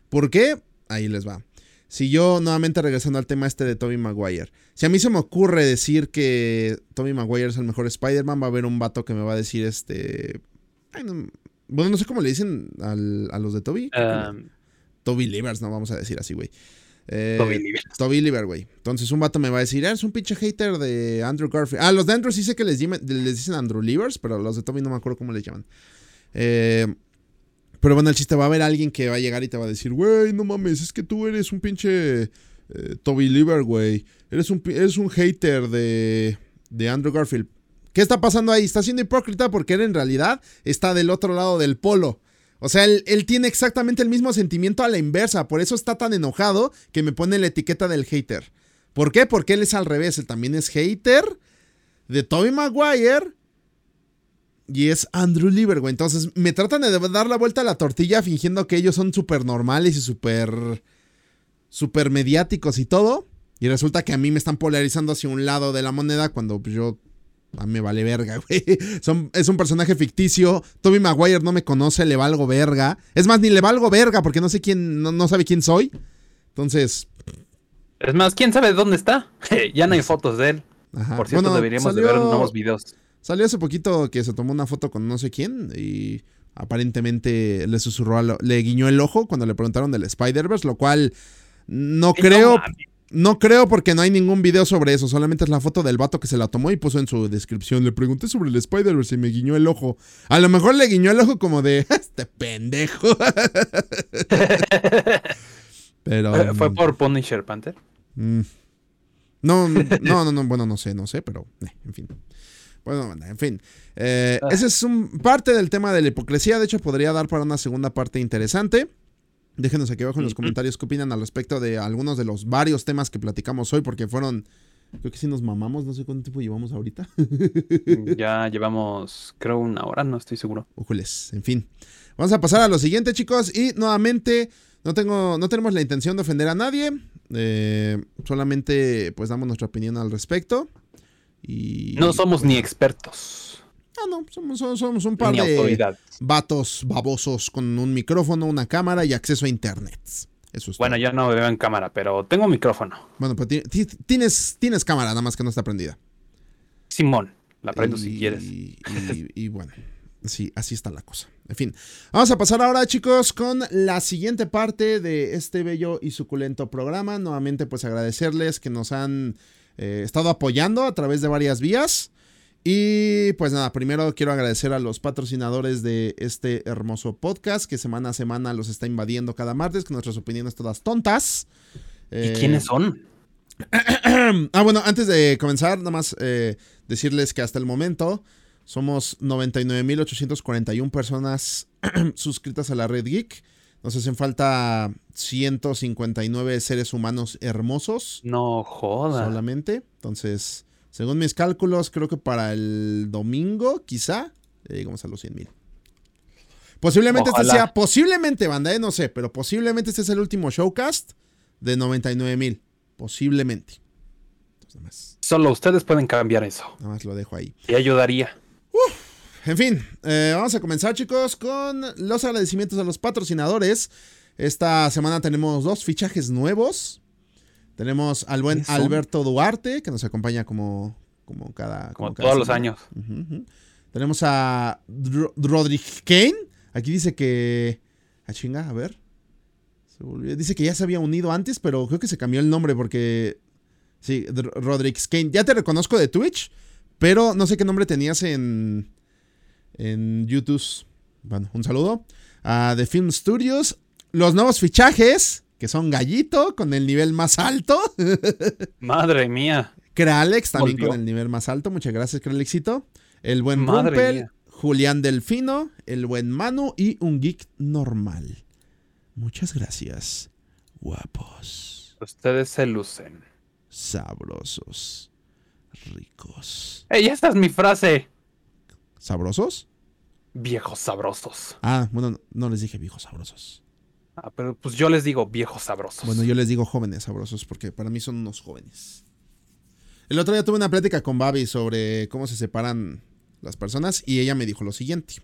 Speaker 3: ¿Por qué? Ahí les va. Si yo, nuevamente regresando al tema este de Tobey Maguire, si a mí se me ocurre decir que Tobey Maguire es el mejor Spider-Man, va a haber un vato que me va a decir este... ay, no- bueno, no sé cómo le dicen al- a los de Toby.
Speaker 4: Um,
Speaker 3: Toby Livers, no vamos a decir así, güey. Eh,
Speaker 4: Toby
Speaker 3: Liver, güey. Entonces un vato me va a decir, eres un pinche hater de Andrew Garfield. Ah, los de Andrew sí sé que les, dicen Andrew Livers, pero los de Toby no me acuerdo cómo les llaman. Eh, pero bueno, el chiste va a haber alguien que va a llegar y te va a decir, güey, no mames, es que tú eres un pinche eh, Toby Liver, güey. Eres un, eres un hater de, de Andrew Garfield. ¿Qué está pasando ahí? Está siendo hipócrita porque él en realidad está del otro lado del polo. O sea, él, él tiene exactamente el mismo sentimiento a la inversa. Por eso está tan enojado que me pone la etiqueta del hater. ¿Por qué? Porque él es al revés. Él también es hater de Tobey Maguire. Y es Andrew Lieber, güey. Entonces me tratan de dar la vuelta a la tortilla fingiendo que ellos son súper normales y súper. súper mediáticos y todo. Y resulta que a mí me están polarizando hacia un lado de la moneda cuando yo. A mí me vale verga, [LAUGHS] güey. Son- es un personaje ficticio. Toby Maguire no me conoce, le valgo verga. Es más, ni le valgo verga porque no sé quién. No, no sabe quién soy. Entonces.
Speaker 4: Es más, ¿quién sabe dónde está? [LAUGHS] ya no hay fotos de él.
Speaker 3: Ajá.
Speaker 4: Por cierto,
Speaker 3: Bueno,
Speaker 4: deberíamos de
Speaker 3: salió-
Speaker 4: ver nuevos videos.
Speaker 3: Salió hace poquito que se tomó una foto con no sé quién y aparentemente le susurró, al- le guiñó el ojo cuando le preguntaron del Spider-Verse, lo cual no creo,
Speaker 4: no.
Speaker 3: No creo porque no hay ningún video sobre eso, solamente es la foto del vato que se la tomó y puso en su descripción, le pregunté sobre el Spider-Verse y me guiñó el ojo. A lo mejor le guiñó el ojo como de, este pendejo. [LAUGHS] Pero...
Speaker 4: Eh, ¿Fue por Punisher Panther?
Speaker 3: Mm. No, no, no, no, bueno, no sé, no sé, pero eh, en fin. Bueno, en fin. Eh,
Speaker 4: Ah.
Speaker 3: ese es un parte del tema de la hipocresía. De hecho, podría dar para una segunda parte interesante. Déjenos aquí abajo en los comentarios qué opinan al respecto de algunos de los varios temas que platicamos hoy, porque fueron. Creo que sí nos mamamos, no sé cuánto tiempo llevamos ahorita.
Speaker 4: ya [LAUGHS] llevamos, creo, una hora, no estoy seguro.
Speaker 3: Újules, en fin. Vamos a pasar a lo siguiente, chicos. Y nuevamente, no, tengo, no tenemos la intención de ofender a nadie. eh, solamente, pues, damos nuestra opinión al respecto. Y.
Speaker 4: No somos ni expertos,
Speaker 3: Ah, no, somos, somos- somos un par
Speaker 4: ni
Speaker 3: de
Speaker 4: autoridad.
Speaker 3: vatos babosos con un micrófono, una cámara y acceso a internet. Eso es
Speaker 4: Bueno,
Speaker 3: todo.
Speaker 4: yo no veo en cámara, pero tengo micrófono.
Speaker 3: Bueno, pues ti- ti- tienes, tienes cámara, nada más que no está prendida.
Speaker 4: Simón, la prendo
Speaker 3: y,
Speaker 4: si quieres.
Speaker 3: Y, [LAUGHS] y bueno, sí, así está la cosa. En fin, vamos a pasar ahora, chicos, con la siguiente parte de este bello y suculento programa. Nuevamente, pues agradecerles que nos han eh, estado apoyando a través de varias vías. Y pues nada, primero quiero agradecer a los patrocinadores de este hermoso podcast que semana a semana los está invadiendo cada martes con nuestras opiniones todas tontas.
Speaker 4: ¿Y
Speaker 3: Eh,
Speaker 4: quiénes son? [CLEARS THROAT]
Speaker 3: ah, bueno, antes de comenzar, nada más eh, decirles que hasta el momento somos 99.841 personas [CLEARS THROAT] suscritas a la red geek. Nos hacen falta 159 seres humanos hermosos
Speaker 4: No joda.
Speaker 3: solamente. Entonces, según mis cálculos, creo que para el domingo, quizá, llegamos a los 100 mil. Posiblemente este sea, posiblemente, banda, eh, no sé, pero posiblemente este es el último showcast de 99 mil. Posiblemente. Entonces, nada más,
Speaker 4: Solo ustedes pueden cambiar eso.
Speaker 3: nada más lo dejo ahí.
Speaker 4: Y ayudaría.
Speaker 3: En fin, eh, vamos a comenzar, chicos, con los agradecimientos a los patrocinadores. Esta semana tenemos dos fichajes nuevos. Tenemos al buen. Alberto Duarte, que nos acompaña como, como cada.
Speaker 4: Como
Speaker 3: cada
Speaker 4: todos los años.
Speaker 3: Tenemos a Roderick Kane. Aquí dice que. A chinga, a ver. Se volvió- Dice que ya se había unido antes, pero creo que se cambió el nombre porque. Sí, Dr- Roderick Kane. Ya te reconozco de Twitch, pero no sé qué nombre tenías en. En YouTube. Bueno, un saludo. A The Film Studios. Los nuevos fichajes, que son Gallito con el nivel más alto. [LAUGHS]
Speaker 4: Madre mía.
Speaker 3: Kralex también
Speaker 4: Volvió.
Speaker 3: con el nivel más alto. Muchas gracias, Kralexito. El buen Rumpel. Julián Delfino, el buen Manu y un geek normal. Muchas gracias. Guapos,
Speaker 4: Ustedes se lucen.
Speaker 3: sabrosos, ricos.
Speaker 4: ¡Ey, esta es mi frase!
Speaker 3: ¿Sabrosos?
Speaker 4: Viejos sabrosos.
Speaker 3: Ah, bueno, no- no les dije viejos sabrosos.
Speaker 4: Ah, pero pues yo les digo viejos sabrosos.
Speaker 3: Bueno, yo les digo jóvenes sabrosos porque para mí son unos jóvenes. El otro día tuve una plática con Babi sobre cómo se separan las personas y ella me dijo lo siguiente.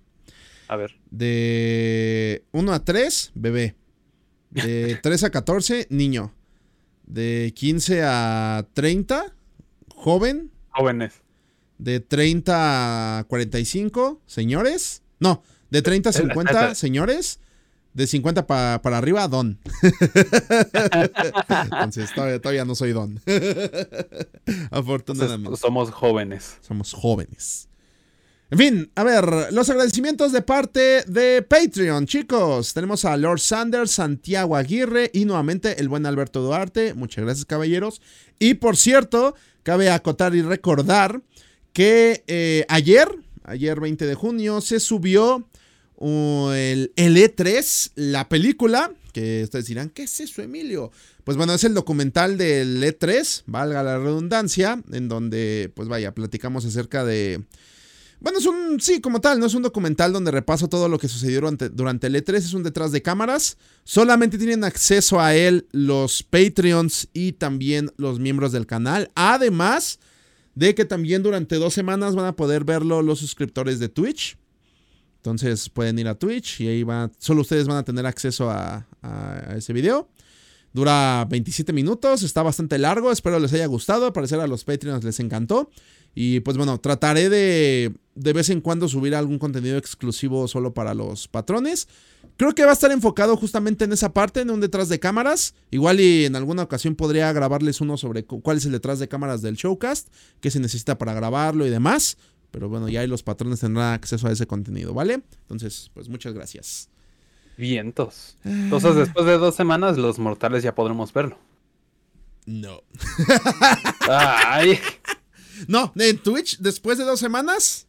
Speaker 4: A ver.
Speaker 3: De 1 a 3, bebé. De [LAUGHS] 3 a 14, niño. De 15 a 30, joven.
Speaker 4: Jóvenes.
Speaker 3: De 30 a 45, señores. No, de 30 a 50, señores. De 50 pa- para arriba, don. [LAUGHS] Entonces, todavía, todavía no soy don. [LAUGHS] Afortunadamente.
Speaker 4: Entonces, somos jóvenes.
Speaker 3: Somos jóvenes. En fin, a ver, los agradecimientos de parte de Patreon, chicos. Tenemos a Lord Sanders, Santiago Aguirre y nuevamente el buen Alberto Duarte. Muchas gracias, caballeros. Y por cierto, cabe acotar y recordar que eh, ayer, ayer 20 de junio, se subió el, el E3, la película Que ustedes dirán, ¿qué es eso, Emilio? Pues bueno, es el documental del E3, valga la redundancia, en donde, pues vaya, platicamos acerca de... Bueno, es un, sí, como tal, no es un documental donde repaso todo lo que sucedió durante, durante el E3, es un detrás de cámaras. Solamente tienen acceso a él los Patreons y también los miembros del canal. Además de que también durante dos semanas van a poder verlo los suscriptores de Twitch. Entonces pueden ir a Twitch y ahí va, solo ustedes van a tener acceso a, a ese video. Dura 27 minutos, está bastante largo, espero les haya gustado, al parecer a los Patreons les encantó. Y pues bueno, trataré de de vez en cuando subir algún contenido exclusivo solo para los patrones. Creo que va a estar enfocado justamente en esa parte, en un detrás de cámaras. Igual y en alguna ocasión podría grabarles uno sobre cuál es el detrás de cámaras del showcast, qué se necesita para grabarlo y demás. Pero bueno, ya ahí los patrones tendrán acceso a ese contenido, ¿vale? Entonces, pues muchas gracias.
Speaker 4: Vientos. Entonces, después de dos semanas, los mortales ya podremos verlo.
Speaker 3: No.
Speaker 4: Ay. [LAUGHS]
Speaker 3: No, en Twitch, después de dos semanas,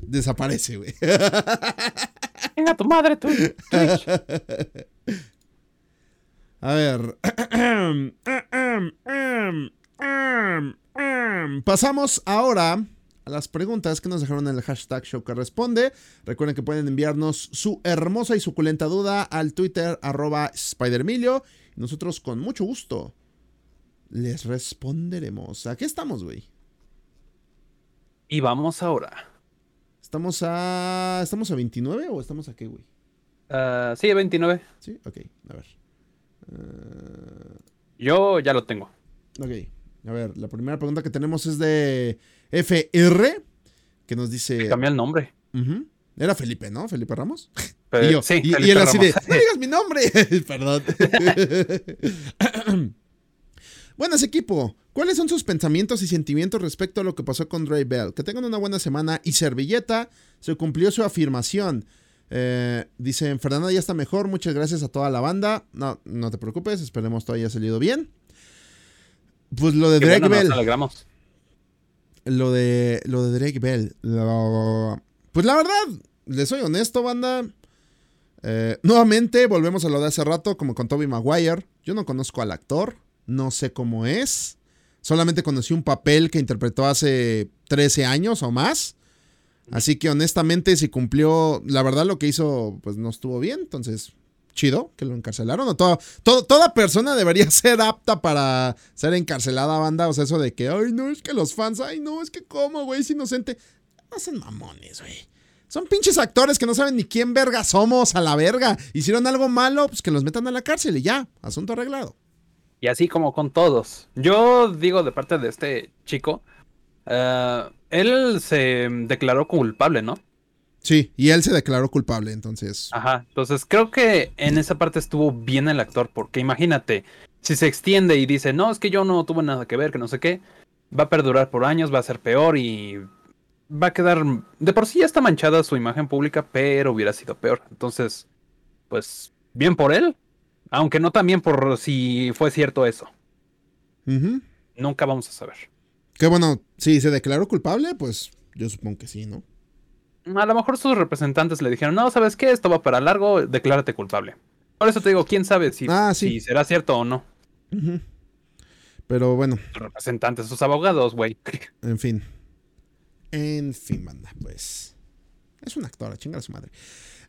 Speaker 3: desaparece, güey. [LAUGHS]
Speaker 4: Venga tu madre. Twitch.
Speaker 3: A ver. [CLEARS THROAT] Pasamos ahora a las preguntas que nos dejaron en el hashtag show que responde. Recuerden que pueden enviarnos su hermosa y suculenta duda al Twitter arroba Spidermilio. Nosotros con mucho gusto les responderemos. Aquí estamos, güey.
Speaker 4: Y vamos ahora.
Speaker 3: ¿Estamos a. ¿Estamos a 29 o estamos a qué, güey?
Speaker 4: Ah, sí, 29.
Speaker 3: Sí, ok, a ver. Uh,
Speaker 4: Yo ya lo tengo.
Speaker 3: ok, a ver, la primera pregunta que tenemos es de FR, que nos dice.
Speaker 4: Cambié el nombre.
Speaker 3: Era Felipe, ¿no? Felipe Ramos. [LAUGHS]
Speaker 4: Pero-
Speaker 3: y yo,
Speaker 4: sí,
Speaker 3: y, y
Speaker 4: Felipe
Speaker 3: él así de, no digas mi nombre. [LAUGHS] Perdón. [LAUGHS] Buenas equipo. ¿Cuáles son sus pensamientos y sentimientos respecto a lo que pasó con Dre Bell? Que tengan una buena semana y servilleta. Se cumplió su afirmación. Eh, dicen, Fernanda ya está mejor. Muchas gracias a toda la banda. No, no te preocupes. Esperemos todo haya salido bien. Pues lo de Drake
Speaker 4: bueno,
Speaker 3: Bell
Speaker 4: nos alegramos.
Speaker 3: Lo de lo de Drake Bell. Lo- pues la verdad, les soy honesto, banda. Eh, nuevamente volvemos a lo de hace rato, como con Toby Maguire. Yo no conozco al actor, no sé cómo es. Solamente conocí un papel que interpretó hace 13 años o más. Así que honestamente, si cumplió, la verdad lo que hizo, pues no estuvo bien. Entonces, chido que lo encarcelaron. O todo, todo- toda persona debería [LAUGHS] ser apta para ser encarcelada, banda. O sea, eso de que, ay, no, es que los fans, ay, no, es que cómo, güey, es inocente. No sean mamones, güey. Son pinches actores que no saben ni quién verga somos a la verga. Hicieron algo malo, pues que los metan a la cárcel y ya, asunto arreglado.
Speaker 4: Y así como con todos. Yo digo de parte de este chico, eh, él se declaró culpable, ¿no?
Speaker 3: Sí, y él se declaró culpable, entonces.
Speaker 4: Ajá. Entonces creo que en esa parte estuvo bien el actor, porque imagínate, si se extiende y dice, no, es que yo no tuve nada que ver, que no sé qué, va a perdurar por años, va a ser peor y va a quedar... De por sí ya está manchada su imagen pública, pero hubiera sido peor. Entonces, pues, bien por él, aunque no también por si fue cierto eso.
Speaker 3: Ujú.
Speaker 4: Nunca vamos a saber.
Speaker 3: Que bueno, si se declaró culpable, pues yo supongo que sí, ¿no?
Speaker 4: A lo mejor sus representantes le dijeron, no, ¿sabes qué? Esto va para largo, declárate culpable. Por eso te digo, quién sabe si,
Speaker 3: Ah, sí.
Speaker 4: si será cierto o no.
Speaker 3: Pero bueno,
Speaker 4: Sus representantes, sus abogados, güey. [LAUGHS]
Speaker 3: en fin. En fin, banda, pues. Es un actor, a chingar a su madre.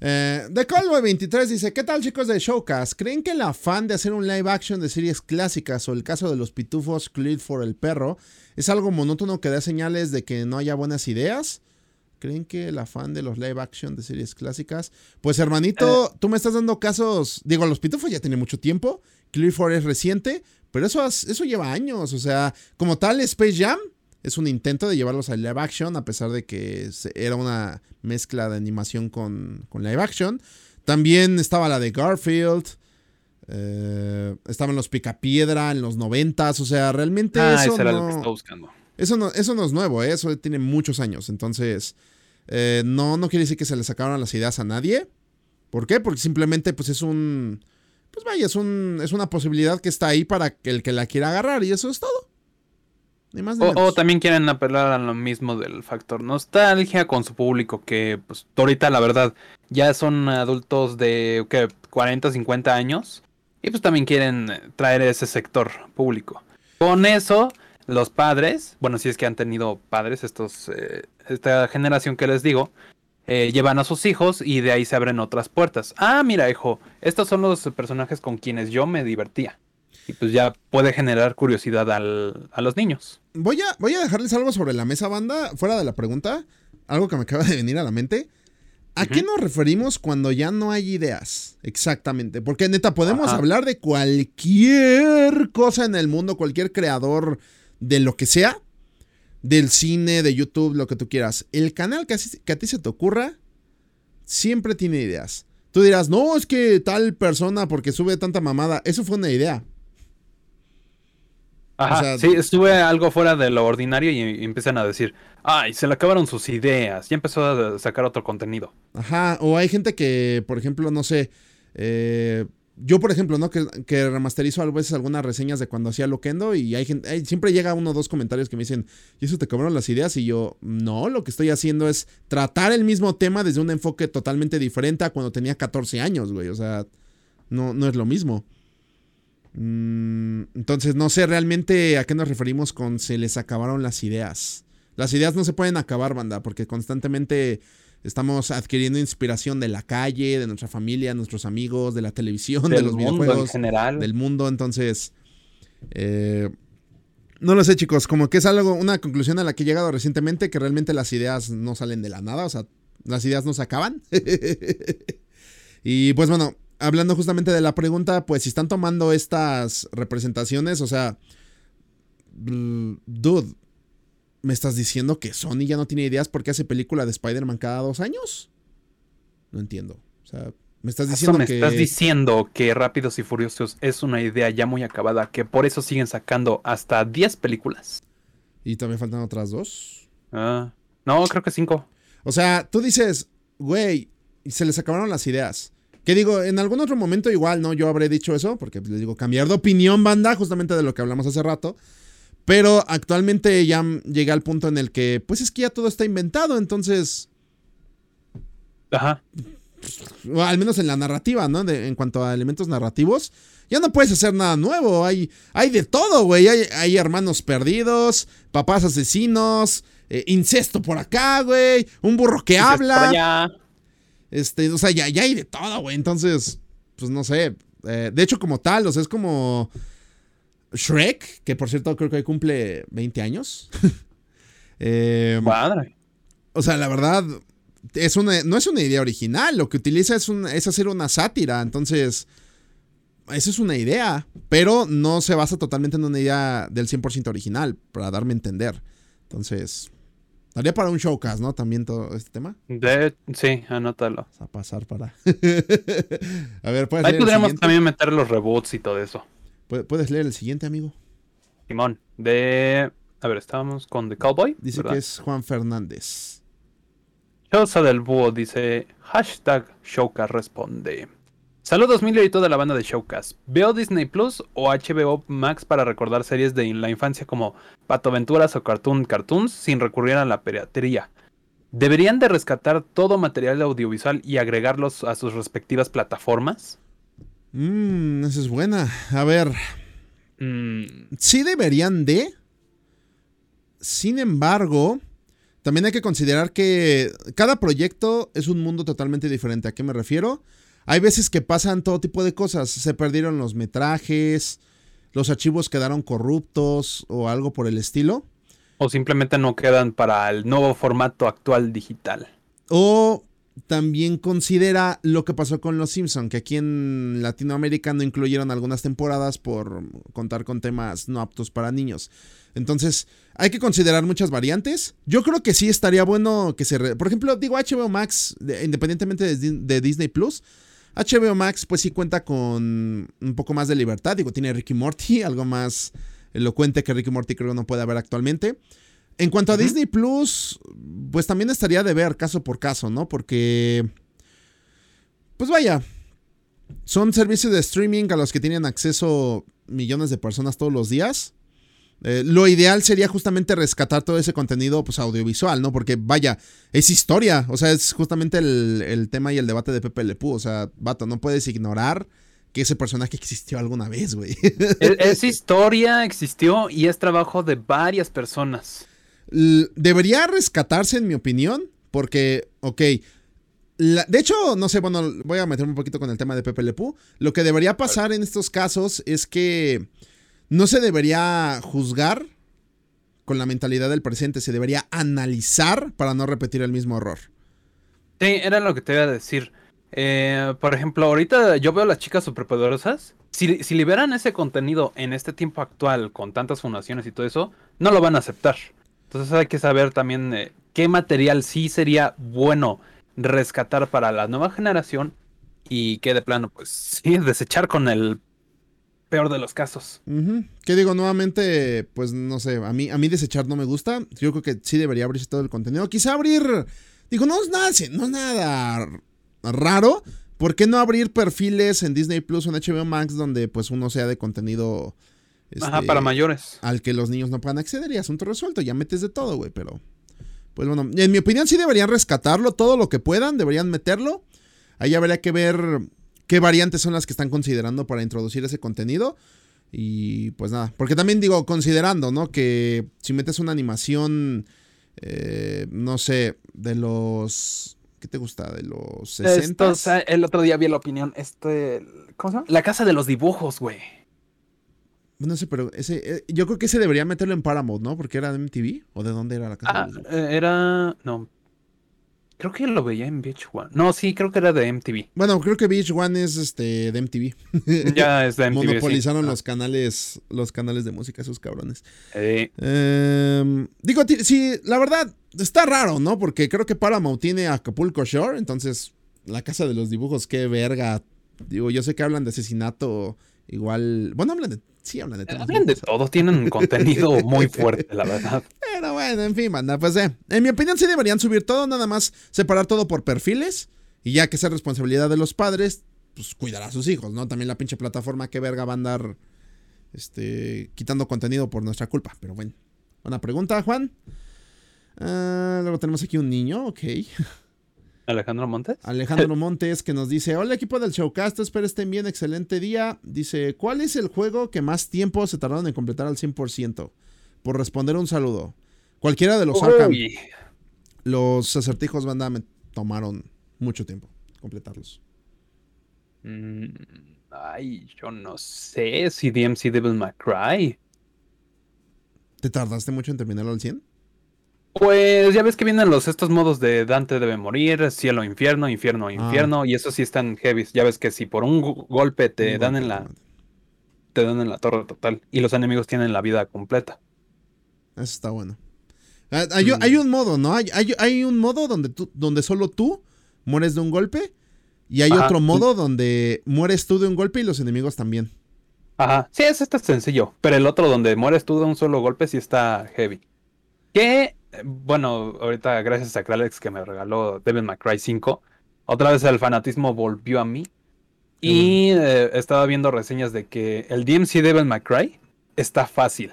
Speaker 3: Eh, The Callboy 23 dice: ¿Qué tal, chicos de Showcast? ¿Creen que el afán de hacer un live action de series clásicas o el caso de los pitufos Clid for el perro es algo monótono que da señales de que no haya buenas ideas? ¿Creen que el afán de los live action de series clásicas? Pues, hermanito, tú me estás dando casos. Digo, los pitufos ya tienen mucho tiempo. Clear for es reciente, pero eso, eso lleva años. O sea, como tal, Space Jam es un intento de llevarlos a live action, a pesar de que era una mezcla de animación con, con live action. También estaba la de Garfield. eh, estaban los Picapiedra en los noventas. O sea, realmente
Speaker 4: Ah,
Speaker 3: eso
Speaker 4: ese era lo que estaba buscando.
Speaker 3: Eso no, eso no es nuevo, ¿eh? eso tiene muchos años. Entonces, eh, no, no quiere decir que se le sacaron las ideas a nadie. ¿Por qué? Porque simplemente pues es un... Pues vaya, es, un, es una posibilidad que está ahí para que el que la quiera agarrar y eso es todo. Ni más ni
Speaker 4: O, o también quieren apelar a lo mismo del factor nostalgia con su público, que pues ahorita la verdad ya son adultos de ¿qué? 40, 50 años. Y pues también quieren traer ese sector público. Con eso, los padres, bueno, si es que han tenido padres, estos, eh, esta generación que les digo, eh, llevan a sus hijos y de ahí se abren otras puertas. Ah, mira, hijo, estos son los personajes con quienes yo me divertía. Y pues ya puede generar curiosidad al- a los niños.
Speaker 3: Voy a, voy a dejarles algo sobre la mesa, banda, fuera de la pregunta. Algo que me acaba de venir a la mente. ¿A qué nos referimos cuando ya no hay ideas? Exactamente. Porque neta, podemos
Speaker 4: Ajá.
Speaker 3: hablar de cualquier cosa en el mundo, cualquier creador de lo que sea. Del cine, de YouTube, lo que tú quieras. El canal que, a ti se te ocurra, siempre tiene ideas. Tú dirás, no, es que tal persona porque sube tanta mamada. Eso fue una idea.
Speaker 4: Ajá,
Speaker 3: O sea-
Speaker 4: sí, estuve algo fuera de lo ordinario y, y empiezan a decir, ay, se le acabaron sus ideas, ya empezó a sacar otro contenido.
Speaker 3: Ajá, o hay gente que, por ejemplo, no sé, eh, yo por ejemplo, ¿no? Que, remasterizo a veces algunas reseñas de cuando hacía Loquendo y hay gente, siempre llega uno o dos comentarios que me dicen, ¿y eso te acabaron las ideas? Y yo, no, lo que estoy haciendo es tratar el mismo tema desde un enfoque totalmente diferente a cuando tenía 14 años, güey, o sea, no, no es lo mismo. Mm, entonces, no sé realmente a qué nos referimos con se les acabaron las ideas. Las ideas no se pueden acabar, banda, porque constantemente estamos adquiriendo inspiración de la calle, de nuestra familia, nuestros amigos, de la televisión, de
Speaker 4: Del
Speaker 3: los
Speaker 4: mundo en general.
Speaker 3: del mundo. Entonces, eh, no lo sé, chicos. Como que es algo, una conclusión a la que he llegado recientemente, que realmente las ideas no salen de la nada, o sea, las ideas no se acaban. [LAUGHS] y pues bueno, hablando justamente de la pregunta, pues si están tomando estas representaciones, o sea, dude, ¿me estás diciendo que Sony ya no tiene ideas porque hace película de Spider-Man cada dos años? No entiendo. O sea, me estás diciendo
Speaker 4: me
Speaker 3: que...
Speaker 4: estás diciendo que Rápidos y Furiosos es una idea ya muy acabada, que por eso siguen sacando hasta 10 películas.
Speaker 3: Y todavía faltan otras dos.
Speaker 4: Ah, no, creo que 5.
Speaker 3: O sea, tú dices, güey, se les acabaron las ideas. Que digo, en algún otro momento igual, ¿no? Yo habré dicho eso, porque les digo, cambiar de opinión, banda, justamente de lo que hablamos hace rato. Pero actualmente ya llegué al punto en el que, pues es que ya todo está inventado, entonces,
Speaker 4: Ajá.
Speaker 3: o al menos en la narrativa, ¿no? De- en cuanto a elementos narrativos, ya no puedes hacer nada nuevo. Hay, hay de todo, güey. Hay, hay hermanos perdidos, papás asesinos, eh, incesto por acá, güey. Un burro que habla. Este, o sea, ya, ya hay de todo, güey. Entonces, pues no sé. Eh, de hecho, como tal, o sea, es como Shrek, que por cierto creo que hoy cumple 20 años. [LAUGHS] Eh,
Speaker 4: Madre.
Speaker 3: o sea, la verdad, es una, no es una idea original. Lo que utiliza es, un- es hacer una sátira. Entonces, esa es una idea. Pero no se basa totalmente en una idea del 100% original, para darme a entender. Entonces, daría para un showcast, ¿no? También todo este tema.
Speaker 4: De, sí, anótalo.
Speaker 3: a pasar para. [LAUGHS] a ver, puedes
Speaker 4: Ahí podríamos también meter los reboots y todo eso.
Speaker 3: Pu- Puedes leer el siguiente, amigo.
Speaker 4: Simón, de... A ver, estábamos con The Cowboy.
Speaker 3: Dice
Speaker 4: ¿verdad?
Speaker 3: que es Juan Fernández.
Speaker 4: Chosa del Búho dice, hashtag Showcast responde. Saludos Milio y toda la banda de Showcast. ¿Veo Disney Plus o HBO Max para recordar series de la infancia como Pato Aventuras o Cartoon Cartoons sin recurrir a la piratería? ¿Deberían de rescatar todo material audiovisual y agregarlos a sus respectivas plataformas?
Speaker 3: Mmm, esa es buena. A ver,
Speaker 4: Mm,
Speaker 3: sí deberían de. Sin embargo, también hay que considerar que cada proyecto es un mundo totalmente diferente. ¿A qué me refiero? Hay veces que pasan todo tipo de cosas. Se perdieron los metrajes, los archivos quedaron corruptos o algo por el estilo.
Speaker 4: o simplemente no quedan para el nuevo formato actual digital.
Speaker 3: O también considera lo que pasó con Los Simpson, que aquí en Latinoamérica no incluyeron algunas temporadas por contar con temas no aptos para niños. Entonces, hay que considerar muchas variantes. Yo creo que sí estaría bueno que se... re- Por ejemplo, digo HBO Max, de- independientemente de, de Disney Plus, HBO Max pues sí cuenta con un poco más de libertad. Digo, tiene Ricky Morty, [LAUGHS] algo más elocuente que Ricky Morty creo que no puede haber actualmente. En cuanto a. Disney Plus, pues también estaría de ver caso por caso, ¿no? Porque, pues vaya, son servicios de streaming a los que tienen acceso millones de personas todos los días. Eh, lo ideal sería justamente rescatar todo ese contenido pues, audiovisual, ¿no? Porque vaya, es historia, o sea, es justamente el, el tema y el debate de Pepe Le Pew, o sea, vato, no puedes ignorar que ese personaje existió alguna vez, güey.
Speaker 4: Es, es [LAUGHS] historia, existió y es trabajo de varias personas.
Speaker 3: Debería rescatarse, en mi opinión, porque, ok. la- de hecho, no sé, bueno, voy a meterme un poquito con el tema de Pepe Le Pew. Lo que debería pasar en estos casos es que no se debería juzgar con la mentalidad del presente, se debería analizar para no repetir el mismo error.
Speaker 4: Sí, era lo que te iba a decir. Eh, por ejemplo, ahorita yo veo a las chicas superpoderosas. Si, si liberan ese contenido en este tiempo actual, con tantas fundaciones y todo eso, no lo van a aceptar. Entonces hay que saber también eh, qué material sí sería bueno rescatar para la nueva generación y qué de plano, pues [LAUGHS] sí, desechar con el peor de los casos.
Speaker 3: Ujú. ¿Qué digo? Nuevamente, pues no sé, a mí, a mí desechar no me gusta. Yo creo que sí debería abrirse todo el contenido. Quizá abrir, digo, no es nada, no es nada raro. ¿Por qué no abrir perfiles en Disney Plus o en HBO Max donde pues uno sea de contenido
Speaker 4: Ajá,
Speaker 3: este,
Speaker 4: para mayores.
Speaker 3: al que los niños no puedan acceder y asunto resuelto? Ya metes de todo, güey, pero pues bueno, en mi opinión sí deberían rescatarlo todo lo que puedan, deberían meterlo. Ahí habría que ver qué variantes son las que están considerando para introducir ese contenido. Y pues nada, porque también digo, considerando, ¿no? Que si metes una animación, eh, no sé, de los... ¿Qué te gusta? De los 60.
Speaker 4: Esto, o sea, el otro día vi la opinión, este, ¿cómo se llama? La casa de los dibujos, güey.
Speaker 3: No sé, pero ese, eh, yo creo que ese debería meterlo en Paramount, ¿no? Porque era de MTV. ¿O de dónde era la casa?
Speaker 4: Ah,
Speaker 3: de
Speaker 4: eh, era. No. Creo que lo veía en VH1. No, sí, creo que era de MTV.
Speaker 3: Bueno, creo que Beach One es este, de MTV.
Speaker 4: Ya es de MTV. [LAUGHS]
Speaker 3: Monopolizaron
Speaker 4: Ah,
Speaker 3: los canales, los canales de música, esos cabrones.
Speaker 4: eh,
Speaker 3: Em, digo, sí, la verdad, está raro, ¿no? Porque creo que Paramount tiene Acapulco Shore, entonces la casa de los dibujos, qué verga. Digo, yo sé que hablan de asesinato, igual. Bueno, hablan de. Sí, hablan de temas
Speaker 4: hablan de todo, tienen un contenido [LAUGHS] muy fuerte, la verdad.
Speaker 3: Pero bueno, en fin, manda, pues eh, en mi opinión sí deberían subir todo, nada más separar todo por perfiles y ya que sea responsabilidad de los padres, pues cuidar a sus hijos, ¿no? También la pinche plataforma que verga va a andar este quitando contenido por nuestra culpa, pero bueno. Una pregunta, Juan. Ah, luego tenemos aquí un niño, ok. [LAUGHS]
Speaker 4: Alejandro Montes.
Speaker 3: Alejandro [LAUGHS] Montes que nos dice, hola equipo del Showcast, espero estén bien, excelente día. Dice, ¿cuál es el juego que más tiempo se tardaron en completar al 100%? Por responder un saludo. Cualquiera de los Arkham. Los acertijos banda me tomaron mucho tiempo completarlos.
Speaker 4: mm, ay, yo no sé si DMC Devil May Cry.
Speaker 3: ¿Te tardaste mucho en terminarlo al 100?
Speaker 4: Pues ya ves que vienen los estos modos de Dante debe morir, cielo, infierno, infierno,
Speaker 3: Ah.
Speaker 4: infierno, y eso sí están heavy. Ya ves que si por un go- golpe te dan en la te dan en la torre total y los enemigos tienen la vida completa.
Speaker 3: Eso está bueno. Ah, Hay,
Speaker 4: Mm.
Speaker 3: hay un modo, ¿no? Hay, hay- hay un modo donde, tú, donde solo tú mueres de un golpe. Y hay
Speaker 4: Ajá.
Speaker 3: otro modo donde mueres tú de un golpe y los enemigos también.
Speaker 4: Ajá, sí, es este sencillo, pero el otro donde mueres tú de un solo golpe sí está heavy. Que, bueno, ahorita gracias a Kralex que me regaló Devil May Cry 5, otra vez el fanatismo volvió a mí. Y eh, estaba viendo reseñas de que el DMC Devil May Cry está fácil.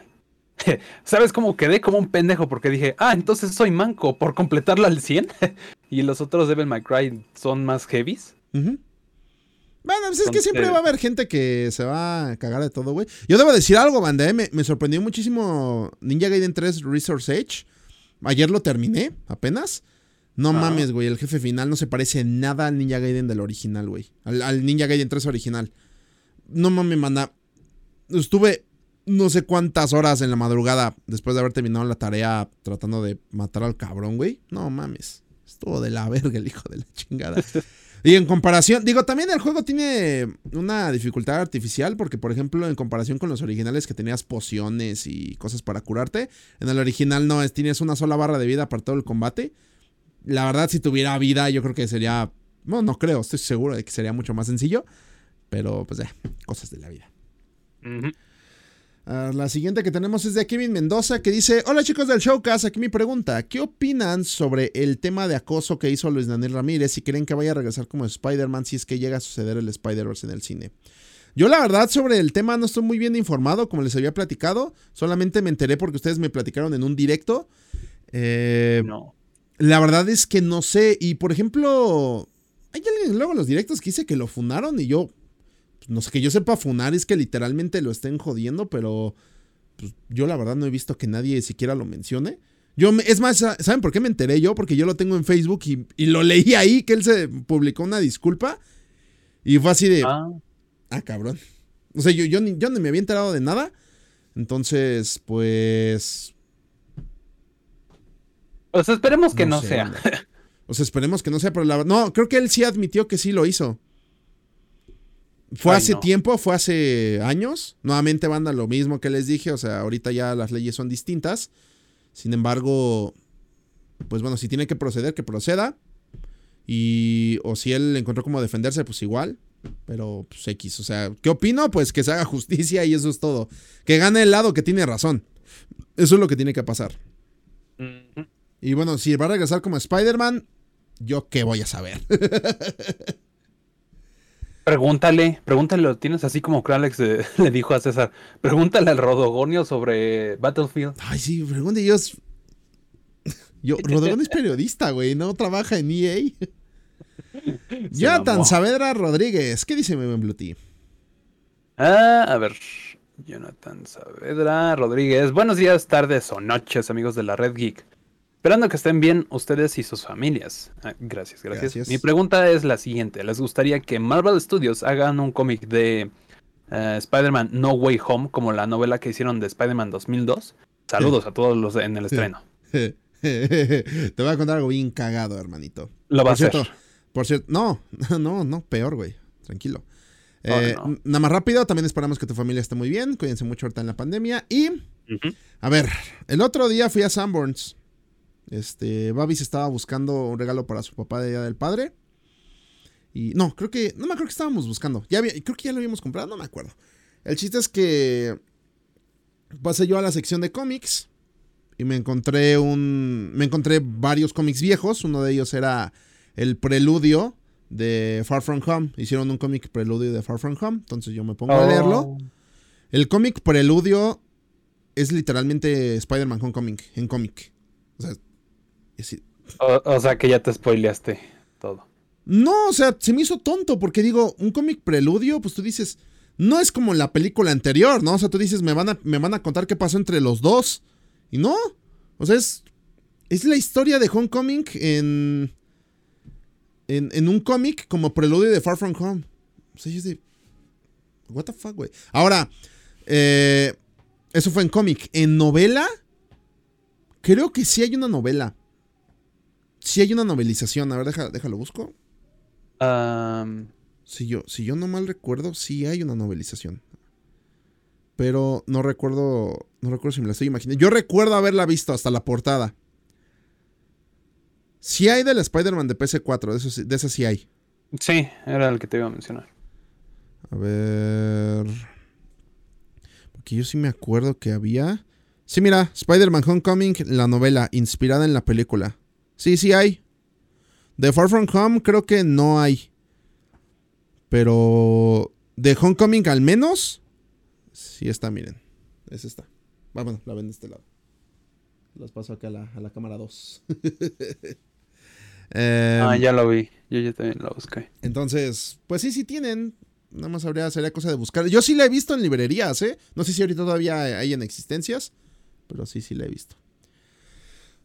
Speaker 4: [LAUGHS] ¿Sabes cómo quedé como un pendejo? Porque dije, ah, entonces soy manco por completarlo al 100. [LAUGHS] y los otros Devil May Cry son más heavies.
Speaker 3: Bueno, pues es que siempre va a haber gente que se va a cagar de todo, güey. Yo debo decir algo, banda, ¿eh? me, me sorprendió muchísimo Ninja Gaiden 3 Resource Edge. Ayer lo terminé, apenas. No mames, güey, el jefe final no se parece nada al Ninja Gaiden del original, güey. Al, al Ninja Gaiden 3 original. No mames, manda. Estuve no sé cuántas horas en la madrugada después de haber terminado la tarea tratando de matar al cabrón, güey. No mames. Estuvo de la verga el hijo de la chingada. [LAUGHS] Y en comparación, digo, también el juego tiene una dificultad artificial porque, por ejemplo, en comparación con los originales que tenías pociones y cosas para curarte, en el original no, es, tienes una sola barra de vida para todo el combate. La verdad, si tuviera vida, yo creo que sería, bueno, no creo, estoy seguro de que sería mucho más sencillo, pero pues ya, cosas de la vida.
Speaker 4: Ujú.
Speaker 3: Ah, la siguiente que tenemos es de Kevin Mendoza que dice, hola chicos del Showcast, aquí mi pregunta, ¿qué opinan sobre el tema de acoso que hizo Luis Daniel Ramírez y creen que vaya a regresar como Spider-Man si es que llega a suceder el Spider-Verse en el cine? Yo la verdad sobre el tema no estoy muy bien informado, como les había platicado, solamente me enteré porque ustedes me platicaron en un directo. Eh,
Speaker 4: No.
Speaker 3: la verdad es que no sé. Y por ejemplo, hay alguien luego en los directos que dice que lo fundaron y yo no sé, que yo sepa funar es que literalmente lo estén jodiendo, pero pues, yo la verdad no he visto que nadie siquiera lo mencione. Yo, es más, ¿saben por qué me enteré yo? Porque yo lo tengo en Facebook y, y lo leí ahí, que él se publicó una disculpa. Y fue así de,
Speaker 4: Ah,
Speaker 3: ah, cabrón. O sea, yo, yo, ni, yo ni me había enterado de nada. Entonces, pues...
Speaker 4: pues esperemos que no,
Speaker 3: sé,
Speaker 4: sea.
Speaker 3: O sea, esperemos que no sea, pero la verdad... No, creo que él sí admitió que sí lo hizo. Fue
Speaker 4: Ay,
Speaker 3: hace
Speaker 4: no.
Speaker 3: tiempo, fue hace años. Nuevamente, banda, lo mismo que les dije. O sea, ahorita ya las leyes son distintas. Sin embargo, pues bueno, si tiene que proceder, que proceda. Y. O si él encontró cómo defenderse, pues igual. Pero, pues X. O sea, ¿qué opino? Pues que se haga [LAUGHS] justicia y eso es todo. Que gane el lado que tiene razón. Eso es lo que tiene que pasar. Y bueno, si va a regresar como Spider-Man, yo qué voy a saber. [LAUGHS]
Speaker 4: Pregúntale, pregúntale, lo tienes así como que Alex eh, [LAUGHS] le dijo a César. Pregúntale al Rodogonio sobre Battlefield.
Speaker 3: Ay, sí, pregunte yo. es- [LAUGHS] Yo, Rodrigo es [LAUGHS] periodista, güey, no trabaja en EA. Jonathan. Saavedra Rodríguez, ¿qué dice mi buen Blue Tea?
Speaker 4: Ah, a ver. Jonathan Saavedra Rodríguez. Buenos días, tardes o noches, amigos de la Red Geek. Esperando que estén bien ustedes y sus familias. Ah, gracias, gracias,
Speaker 3: Gracias.
Speaker 4: Mi pregunta es la siguiente. ¿Les gustaría que Marvel Studios hagan un cómic de eh, Spider-Man No Way Home como la novela que hicieron de Spider-Man 2002? Saludos a todos los en el estreno. [LAUGHS]
Speaker 3: Te voy a contar algo bien cagado, hermanito.
Speaker 4: Lo va a hacer.
Speaker 3: por cierto, no, [LAUGHS] no, no, peor, güey. Tranquilo.
Speaker 4: Oh,
Speaker 3: Eh,
Speaker 4: no.
Speaker 3: Nada más rápido, también esperamos que tu familia esté muy bien. Cuídense mucho ahorita en la pandemia. Y, a ver, el otro día fui a Sanborns. Este, Babis estaba buscando un regalo para su papá de Día del Padre. Y no, creo que, no me acuerdo que estábamos buscando. Ya había- creo que ya lo habíamos comprado, no me acuerdo. El chiste es que pasé yo a la sección de cómics y me encontré un, me encontré varios cómics viejos. Uno de ellos era el preludio de Far From Home. Hicieron un cómic preludio de Far From Home, entonces yo me pongo a leerlo.
Speaker 4: Oh.
Speaker 3: El cómic preludio es literalmente Spider-Man Homecoming en cómic. O sea,
Speaker 4: O, o sea que ya te spoileaste todo.
Speaker 3: no, o sea, se me hizo tonto porque digo, un cómic preludio, pues tú dices, no es como la película anterior, ¿no? O sea, tú dices, me van a, me van a contar qué pasó entre los dos. Y no, o sea, es, es la historia de Homecoming en, en, en un cómic como preludio de Far From Home. O sea, yo de, what the fuck, güey. Ahora, eh, eso fue en cómic. En novela, creo que sí hay una novela. Sí hay una novelización. A ver, deja- déjalo busco. Si yo, si yo no mal recuerdo, sí hay una novelización. Pero no recuerdo. No recuerdo si me la estoy imaginando. Yo recuerdo haberla visto hasta la portada. Sí hay del Spider-Man de PC4, de, eso de esa sí hay.
Speaker 4: sí, era el que te iba a mencionar.
Speaker 3: A ver. Porque yo sí me acuerdo que había. Sí, mira, Spider-Man Homecoming, la novela, inspirada en la película. Sí, sí hay. De Far From Home creo que no hay. Pero de Homecoming al menos. Sí está, miren. Esa está. Ah, bueno, la ven de este lado. Las paso acá a la, a la cámara 2. [LAUGHS]
Speaker 4: ah,
Speaker 3: Em,
Speaker 4: ya lo vi. Yo ya también lo busqué.
Speaker 3: entonces, pues sí, sí tienen. Nada más habría, sería cosa de buscar. Yo sí la he visto en librerías, ¿eh? No sé si ahorita todavía hay en existencias, pero sí, sí la he visto.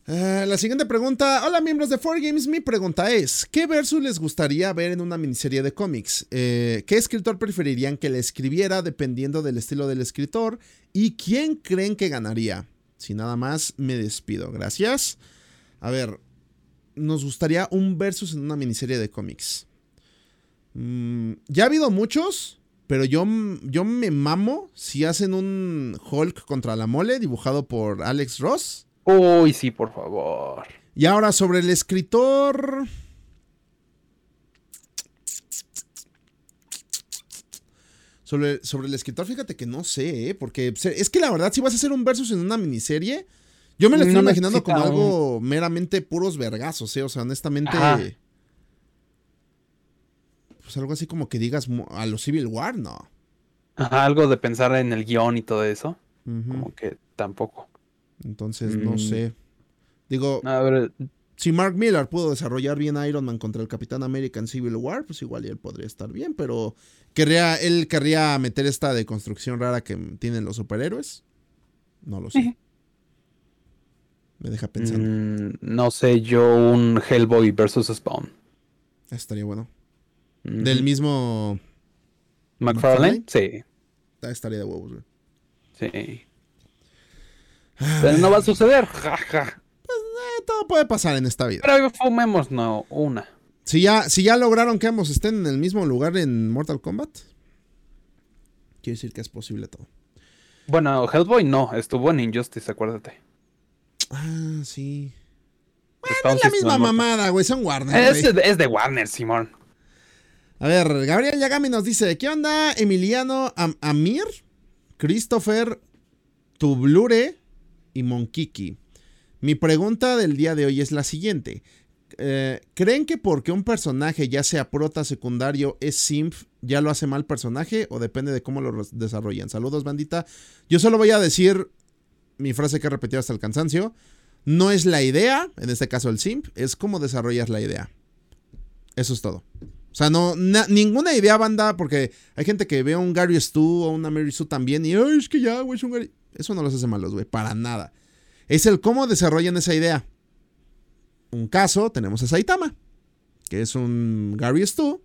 Speaker 3: Eh, la siguiente pregunta. Hola, miembros de 4Games. Mi pregunta es: ¿Qué versus les gustaría ver en una miniserie de cómics? Eh, ¿Qué escritor preferirían que le escribiera dependiendo del estilo del escritor? ¿Y quién creen que ganaría? Si nada más, me despido. Gracias. A ver, nos gustaría un versus en una miniserie de cómics. Mm, ya ha habido muchos, pero yo, yo me mamo si hacen un Hulk contra la mole dibujado por Alex Ross.
Speaker 4: Uy, sí, por favor.
Speaker 3: Y ahora sobre el escritor... Sobre, sobre el escritor, fíjate que no sé, ¿eh? porque se- es que la verdad, si vas a hacer un versus en una miniserie, yo me lo estoy
Speaker 4: No
Speaker 3: imaginando como algo meramente puros vergazos, ¿eh? O sea, honestamente.
Speaker 4: Ajá.
Speaker 3: Pues algo así como que digas a los Civil War, no.
Speaker 4: Ajá, algo de pensar en el guion y todo eso. Como que tampoco.
Speaker 3: Entonces, no
Speaker 4: Mm.
Speaker 3: sé. Digo,
Speaker 4: A ver,
Speaker 3: si Mark Miller pudo desarrollar bien Iron Man contra el Capitán América en Civil War, pues igual y él podría estar bien, pero querría, él querría meter esta deconstrucción rara que tienen los superhéroes. No lo sé. Me deja pensando.
Speaker 4: Mm, no sé, yo un Hellboy versus Spawn.
Speaker 3: Estaría bueno. Del mismo.
Speaker 4: McFarlane, sí,
Speaker 3: ah, Estaría de huevos, güey.
Speaker 4: sí. Pero no va a suceder, jaja.
Speaker 3: Eh, todo puede pasar en esta vida.
Speaker 4: Pero fumemos no una.
Speaker 3: Si ya, si ya lograron que ambos estén en el mismo lugar en Mortal Kombat, quiere decir que es posible todo.
Speaker 4: Bueno, Hellboy no, estuvo en Injustice, acuérdate.
Speaker 3: Ah, sí.
Speaker 4: Spawn
Speaker 3: Es la misma mamada, güey. Son Warner.
Speaker 4: Es, de Warner, Simón.
Speaker 3: A ver, Gabriel Yagami nos dice: ¿Qué onda, Emiliano Am- Amir, Christopher, Tublure y Monkiki? Mi pregunta del día de hoy es la siguiente. Eh, ¿Creen que porque un personaje, ya sea prota, secundario, es simp, ya lo hace mal personaje o depende de cómo lo desarrollan? Saludos, bandita. Yo solo voy a decir mi frase que he repetido hasta el cansancio. No es la idea, en este caso el simp, es cómo desarrollas la idea. Eso es todo. O sea, no, na- ninguna idea, banda, porque hay gente que ve a un Gary Stu o una Mary Sue también y, ay, es que ya, güey, es un Gary. Eso no los hace malos, güey, para nada. Es el cómo desarrollan esa idea. Un caso, tenemos a Saitama, que es un Gary Stu,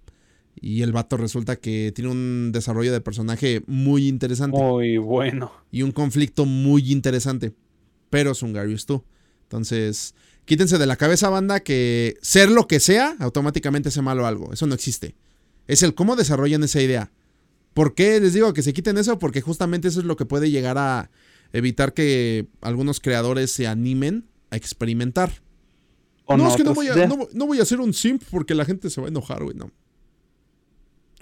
Speaker 3: y el vato resulta que tiene un desarrollo de personaje muy interesante
Speaker 4: Muy bueno.
Speaker 3: y un conflicto muy interesante. Pero es un Gary Stu. Entonces, quítense de la cabeza, banda, que ser lo que sea automáticamente hace malo algo. Eso no existe. Es el cómo desarrollan esa idea. ¿Por qué les digo que se quiten eso? Porque justamente eso es lo que puede llegar a evitar que algunos creadores se animen a experimentar.
Speaker 4: O
Speaker 3: no, es que no
Speaker 4: otras
Speaker 3: voy, a, no, voy- no voy a hacer un simp porque la gente se va a enojar, güey. No.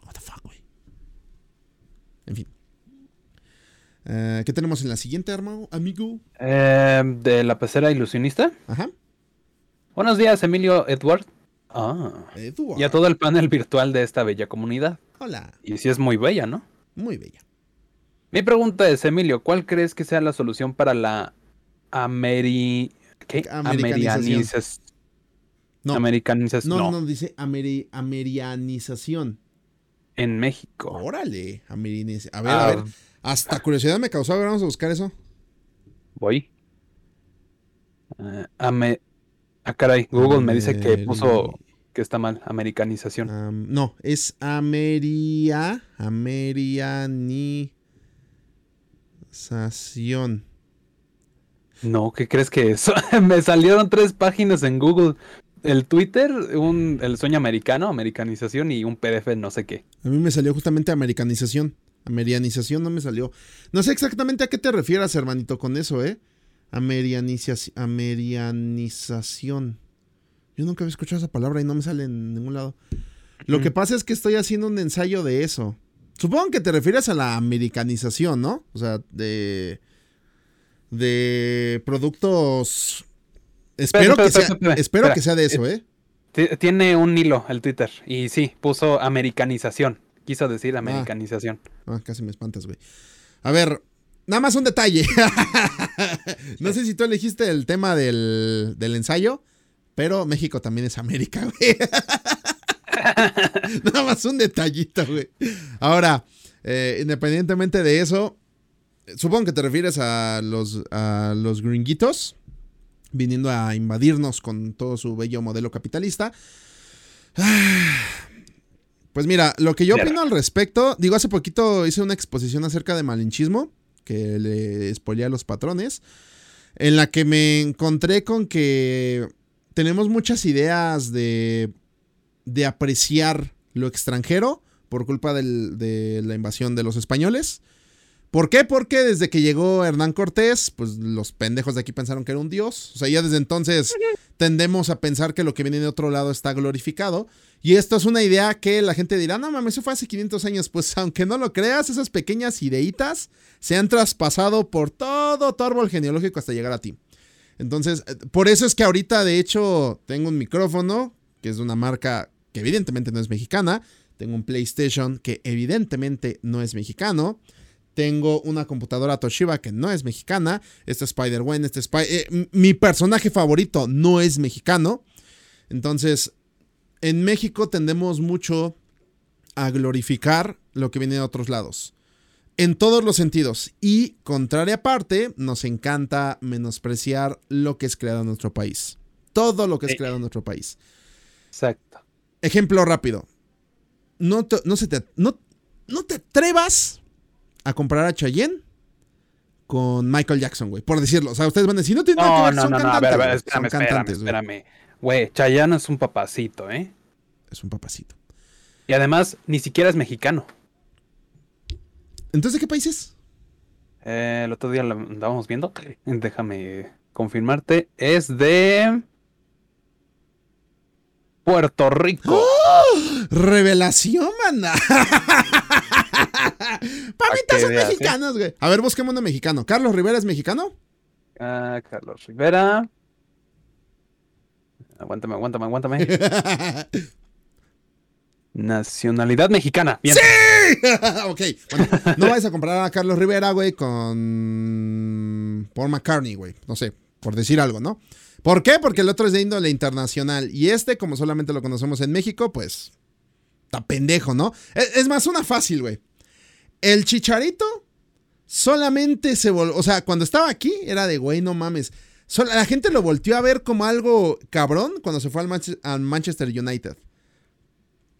Speaker 3: What the fuck, güey. En fin. Eh, ¿Qué tenemos en la siguiente, hermano? Amigo.
Speaker 4: Eh, de la pecera ilusionista.
Speaker 3: Ajá.
Speaker 4: Buenos días, Emilio Edward. Ah.
Speaker 3: Eduard.
Speaker 4: Y a todo el panel virtual de esta bella comunidad.
Speaker 3: Hola.
Speaker 4: Y sí es muy bella, ¿no?
Speaker 3: Muy bella.
Speaker 4: Mi pregunta es, Emilio, ¿cuál crees que sea la solución para la ameri... ¿Qué?
Speaker 3: Americanización. No.
Speaker 4: Americanización.
Speaker 3: No,
Speaker 4: No,
Speaker 3: no, dice ameri- amerianización.
Speaker 4: en México.
Speaker 3: Órale. ameriniz- A ver,
Speaker 4: Ah,
Speaker 3: a ver. Hasta curiosidad me causó. A ver, vamos a buscar eso.
Speaker 4: Voy. Eh, ame- Ah, caray, Google me dice que puso que está mal, americanización.
Speaker 3: Am, no, es Ameria. Amerianización.
Speaker 4: No, ¿qué crees que es? [LAUGHS] me salieron tres páginas en Google. El Twitter, un, el sueño americano, americanización y un PDF no sé qué.
Speaker 3: A mí me salió justamente americanización. Amerianización no me salió. No sé exactamente a qué te refieras, hermanito, con eso, ¿eh? Amerianizaci- amerianización. Yo nunca había escuchado esa palabra y no me sale en ningún lado. Lo
Speaker 4: Ujú.
Speaker 3: que pasa es que estoy haciendo un ensayo de eso. Supongo que te refieres a la americanización, ¿no? O sea, de. de productos. Espero, que, sea, espero que sea de eso, ¿eh?
Speaker 4: Ti- Tiene un hilo el Twitter y sí, puso americanización. Quiso decir americanización.
Speaker 3: Ah, casi me espantas, güey. A ver, nada más un detalle. [LAUGHS] no sé si tú elegiste el tema del, del ensayo, pero México también es América, [LAUGHS] güey. nada más un detallito, güey. Ahora, eh, independientemente de eso, supongo que te refieres a los, a los gringuitos viniendo a invadirnos con todo su bello modelo capitalista. Pues mira, lo que yo opino al respecto, digo, hace poquito hice una exposición acerca de malinchismo, que le spoileé a los patrones, en la que me encontré con que tenemos muchas ideas de, de apreciar lo extranjero por culpa del- de la invasión de los españoles. ¿Por qué? Porque desde que llegó Hernán Cortés, pues los pendejos de aquí pensaron que era un dios. O sea, ya desde entonces [LAUGHS] tendemos a pensar que lo que viene de otro lado está glorificado. Y esto es una idea que la gente dirá, no mames, eso fue hace 500 años. Pues [LAUGHS] aunque no lo creas, esas pequeñas ideitas se han traspasado por todo tu árbol genealógico hasta llegar a ti. Entonces, eh, por eso es que ahorita, de hecho, tengo un micrófono, que es de una marca que evidentemente no es mexicana. Tengo un PlayStation que evidentemente no es mexicano. Tengo una computadora Toshiba que no es mexicana. Este Spider-Gwen, este Spy... eh, mi personaje favorito no es mexicano. Entonces, en México tendemos mucho a glorificar lo que viene de otros lados. En todos los sentidos. Y, contraria parte, nos encanta menospreciar lo que es creado en nuestro país. Todo lo que es creado en nuestro país.
Speaker 4: Exacto.
Speaker 3: Ejemplo rápido. No te, no se te, no, no te atrevas a comparar a Cheyenne con Michael Jackson, güey. Por decirlo. O sea, ustedes van a decir, no tiene nada que
Speaker 4: No,
Speaker 3: ver,
Speaker 4: no,
Speaker 3: son
Speaker 4: no, no, a ver, a ver, espérame, espérame,
Speaker 3: cantantes, güey.
Speaker 4: espérame. Güey, Chayanne es un papacito, ¿eh?
Speaker 3: Es un papacito.
Speaker 4: Y además, ni siquiera es mexicano.
Speaker 3: ¿Entonces de qué país es?
Speaker 4: Eh, el otro día lo andábamos viendo. Déjame confirmarte. Es de. Puerto Rico.
Speaker 3: ¡Oh! Revelación, manda. [LAUGHS] Pamitas son mexicanos, güey. A ver, busquemos uno mexicano. ¿Carlos Rivera es mexicano?
Speaker 4: Ah, Carlos Rivera. Aguántame, aguántame, aguántame. [LAUGHS] Nacionalidad mexicana. Bien. [LAUGHS]
Speaker 3: ok, bueno, no vayas a comparar a Carlos Rivera, güey, con Paul McCartney, güey. No sé, por decir algo, ¿no? ¿Por qué? Porque el otro es de índole internacional. Y este, como solamente lo conocemos en México, pues. Está pendejo, ¿no? Es, es más, una fácil, güey. El chicharito solamente se volvió. O sea, cuando estaba aquí, era de, güey, no mames. La gente lo volteó a ver como algo cabrón cuando se fue al, Manche- al Manchester United.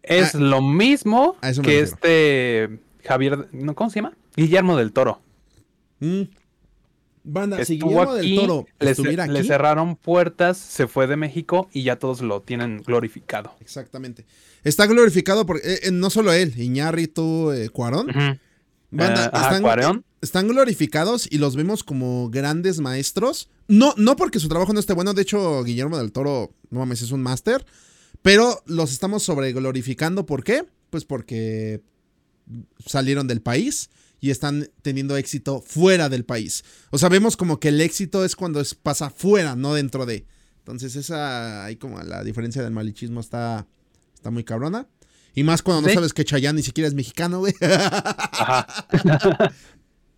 Speaker 4: Es lo mismo que este Javier. ¿no, ¿Cómo se llama? Guillermo del Toro.
Speaker 3: Mm. Banda, si Guillermo
Speaker 4: aquí,
Speaker 3: del Toro
Speaker 4: le,
Speaker 3: estuviera
Speaker 4: le
Speaker 3: aquí.
Speaker 4: cerraron puertas, se fue de México y ya todos lo tienen glorificado.
Speaker 3: Exactamente. Está glorificado por eh, eh, no solo él, Iñárritu, eh, Cuarón. Banda,
Speaker 4: Eh,
Speaker 3: están,
Speaker 4: Cuarón.
Speaker 3: están glorificados y los vemos como grandes maestros. No, no porque su trabajo no esté bueno, de hecho, Guillermo del Toro, no mames, es un máster. Pero los estamos sobreglorificando. ¿Por qué? Pues porque salieron del país y están teniendo éxito fuera del país. O sea, vemos como que el éxito es cuando es, pasa fuera, no dentro de. Entonces, esa, ahí como la diferencia del malichismo está, está muy cabrona. Y más cuando no
Speaker 4: Sí.
Speaker 3: sabes que Chayanne ni siquiera es mexicano, güey.
Speaker 4: Ajá. [LAUGHS]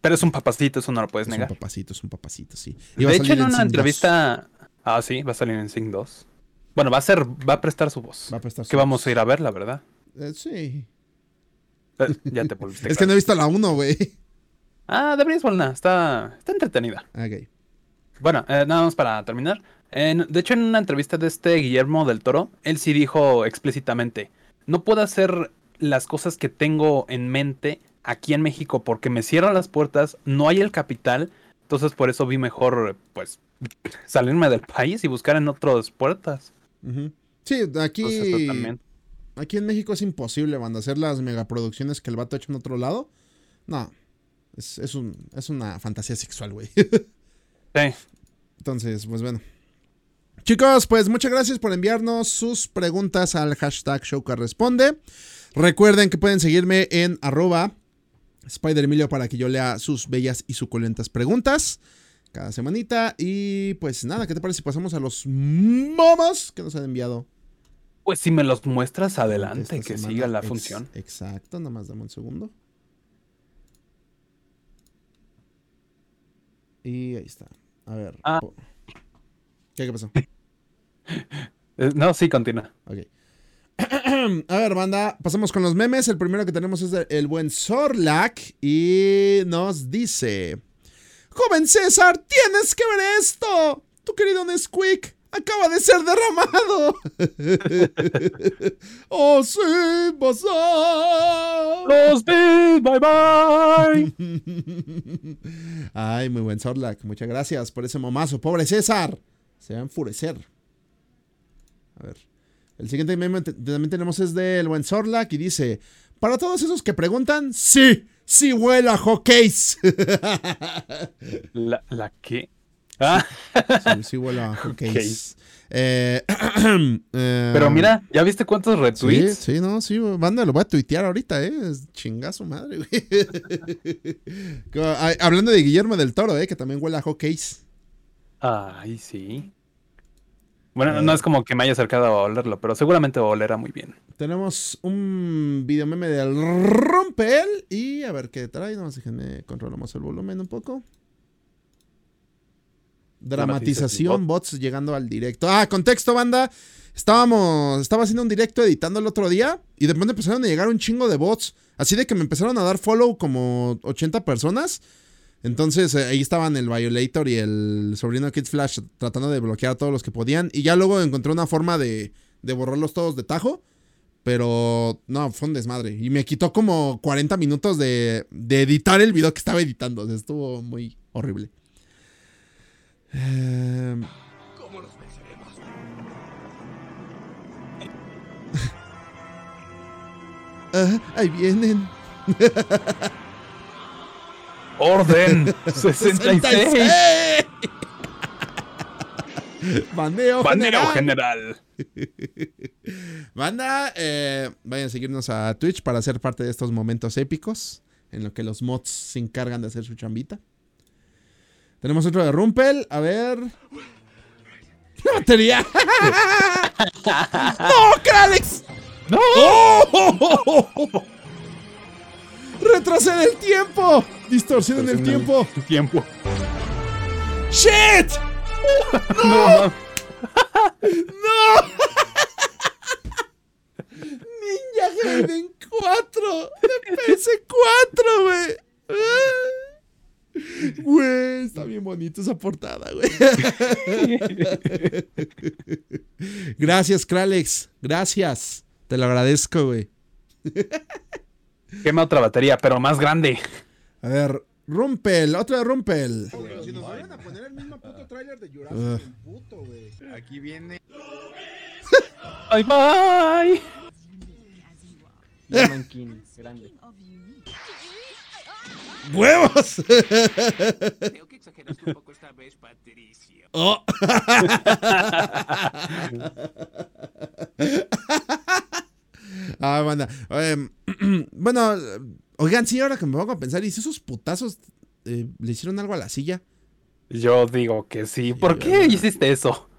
Speaker 4: Pero es un papacito, eso no lo puedes
Speaker 3: Es un
Speaker 4: negar.
Speaker 3: papacito, es un papacito, sí. Y
Speaker 4: De hecho, en una
Speaker 3: Sing 2.
Speaker 4: entrevista. Ah, sí, va a salir en Sing 2. Bueno, va a ser, va a prestar su voz.
Speaker 3: Va a prestar
Speaker 4: que
Speaker 3: su
Speaker 4: vamos
Speaker 3: voz.
Speaker 4: a ir a ver, la verdad.
Speaker 3: Eh, sí.
Speaker 4: Eh, ya te volviste.
Speaker 3: Es que no he visto la 1, güey.
Speaker 4: Ah, deberías verla. Está, está entretenida.
Speaker 3: Ok.
Speaker 4: Bueno, eh, nada más para terminar. En- de hecho, en una entrevista de este Guillermo del Toro, él sí dijo explícitamente: No puedo hacer las cosas que tengo en mente aquí en México porque me cierran las puertas, no hay el capital. Entonces, por eso vi mejor, pues, salirme del país y buscar en otras puertas.
Speaker 3: Sí, aquí,
Speaker 4: Entonces,
Speaker 3: aquí en México es imposible, banda, hacer las megaproducciones que el vato ha hecho en otro lado. No. Es, es un, es una fantasía sexual, güey. [LAUGHS]
Speaker 4: Sí.
Speaker 3: Entonces, pues bueno. Chicos, pues muchas gracias por enviarnos sus preguntas al hashtag ShowCarResponde. Recuerden que pueden seguirme en arroba SpiderEmilio para que yo lea sus bellas y suculentas preguntas cada semanita. Y pues nada, ¿qué te parece si pasamos a los momos que nos han enviado?
Speaker 4: Pues si me los muestras adelante, que
Speaker 3: semana?
Speaker 4: siga la
Speaker 3: Ex-
Speaker 4: función.
Speaker 3: Exacto, nada más dame un segundo. Y ahí está. A ver.
Speaker 4: Ah.
Speaker 3: ¿Qué, qué pasó?
Speaker 4: Eh, No, sí, continúa.
Speaker 3: Ok. [CLEARS THROAT] A ver, banda, pasamos con los memes. El primero que tenemos es el buen Sorlac y nos dice: Joven César, tienes que ver esto. Tu querido Nesquik acaba de ser derramado. [LAUGHS] oh, sí, pasó.
Speaker 4: Los vi, bye bye. [LAUGHS]
Speaker 3: Ay, muy buen Sorlac. Muchas gracias por ese momazo. Pobre César. Se va a enfurecer. A ver. El siguiente meme también tenemos es del buen Sorlac y dice: Para todos esos que preguntan, sí, sí huele a hockeys. [LAUGHS]
Speaker 4: ¿La, ¿La qué? Ah,
Speaker 3: sí, sí huele a. Hockeys. Eh, eh, [CLEARS THROAT]
Speaker 4: pero mira, ¿ya viste cuántos retweets?
Speaker 3: sí, no, sí, banda, lo voy a tuitear ahorita, eh. Chingazo madre, güey. [LAUGHS] Hablando de Guillermo del Toro, eh, que también huele a hockeys.
Speaker 4: Ay, sí. Bueno, no es como que me haya acercado a olerlo, pero seguramente olerá muy bien.
Speaker 3: Tenemos un video meme del Rompel. Y a ver qué trae. Nomás déjenme controlamos el volumen un poco. Dramatización, bots llegando al directo. Ah, contexto, banda. Estábamos, estaba haciendo un directo editando el otro día y de repente empezaron a llegar un chingo de bots. Así de que me empezaron a dar follow como 80 personas. Entonces eh, ahí estaban el Violator y el sobrino Kid Flash tratando de bloquear a todos los que podían. Y ya luego encontré una forma de, de borrarlos todos de tajo. Pero no, fue un desmadre. Y me quitó como 40 minutos de, de editar el video que estaba editando. O sea, estuvo muy horrible. Eh, [LAUGHS] ah, ahí vienen. [LAUGHS]
Speaker 4: Orden 66.
Speaker 3: Baneo,
Speaker 4: Banero
Speaker 3: general.
Speaker 4: general.
Speaker 3: Banda, eh, vayan a seguirnos a Twitch para ser parte de estos momentos épicos en lo que los mods se encargan de hacer su chambita. Tenemos otro de Rumpel, a ver. ¡La batería! [LAUGHS] ¡No, Kralex!
Speaker 4: ¡No!
Speaker 3: ¡Oh! ¡Retrocede el tiempo! ¡Distorsión en el tiempo!
Speaker 4: Tiempo.
Speaker 3: ¡Shit!
Speaker 4: No.
Speaker 3: ¡No! Ninja Gaiden 4 de PS4, güey. Güey, está bien bonito esa portada, güey. Gracias, Kralex. Gracias. Te lo agradezco, güey.
Speaker 4: Quema otra batería, pero más grande.
Speaker 3: A ver, Rumpel, otra de Rumpel.
Speaker 5: Si nos vuelven a poner el mismo puto trailer de Jurassic, el puto, güey.
Speaker 6: Aquí viene. [LAUGHS]
Speaker 4: Bye bye.
Speaker 7: Llaman King, grande.
Speaker 3: ¡Huevos!
Speaker 6: Creo que exageraste un poco esta vez, Patricio.
Speaker 3: Oh. [LAUGHS] [LAUGHS] ah, banda. Em, [CLEARS THROAT] bueno, oigan, sí, ahora que me pongo a pensar, ¿y si esos putazos eh, le hicieron algo a la silla?
Speaker 4: Yo digo que sí. ¿Por qué hiciste eso?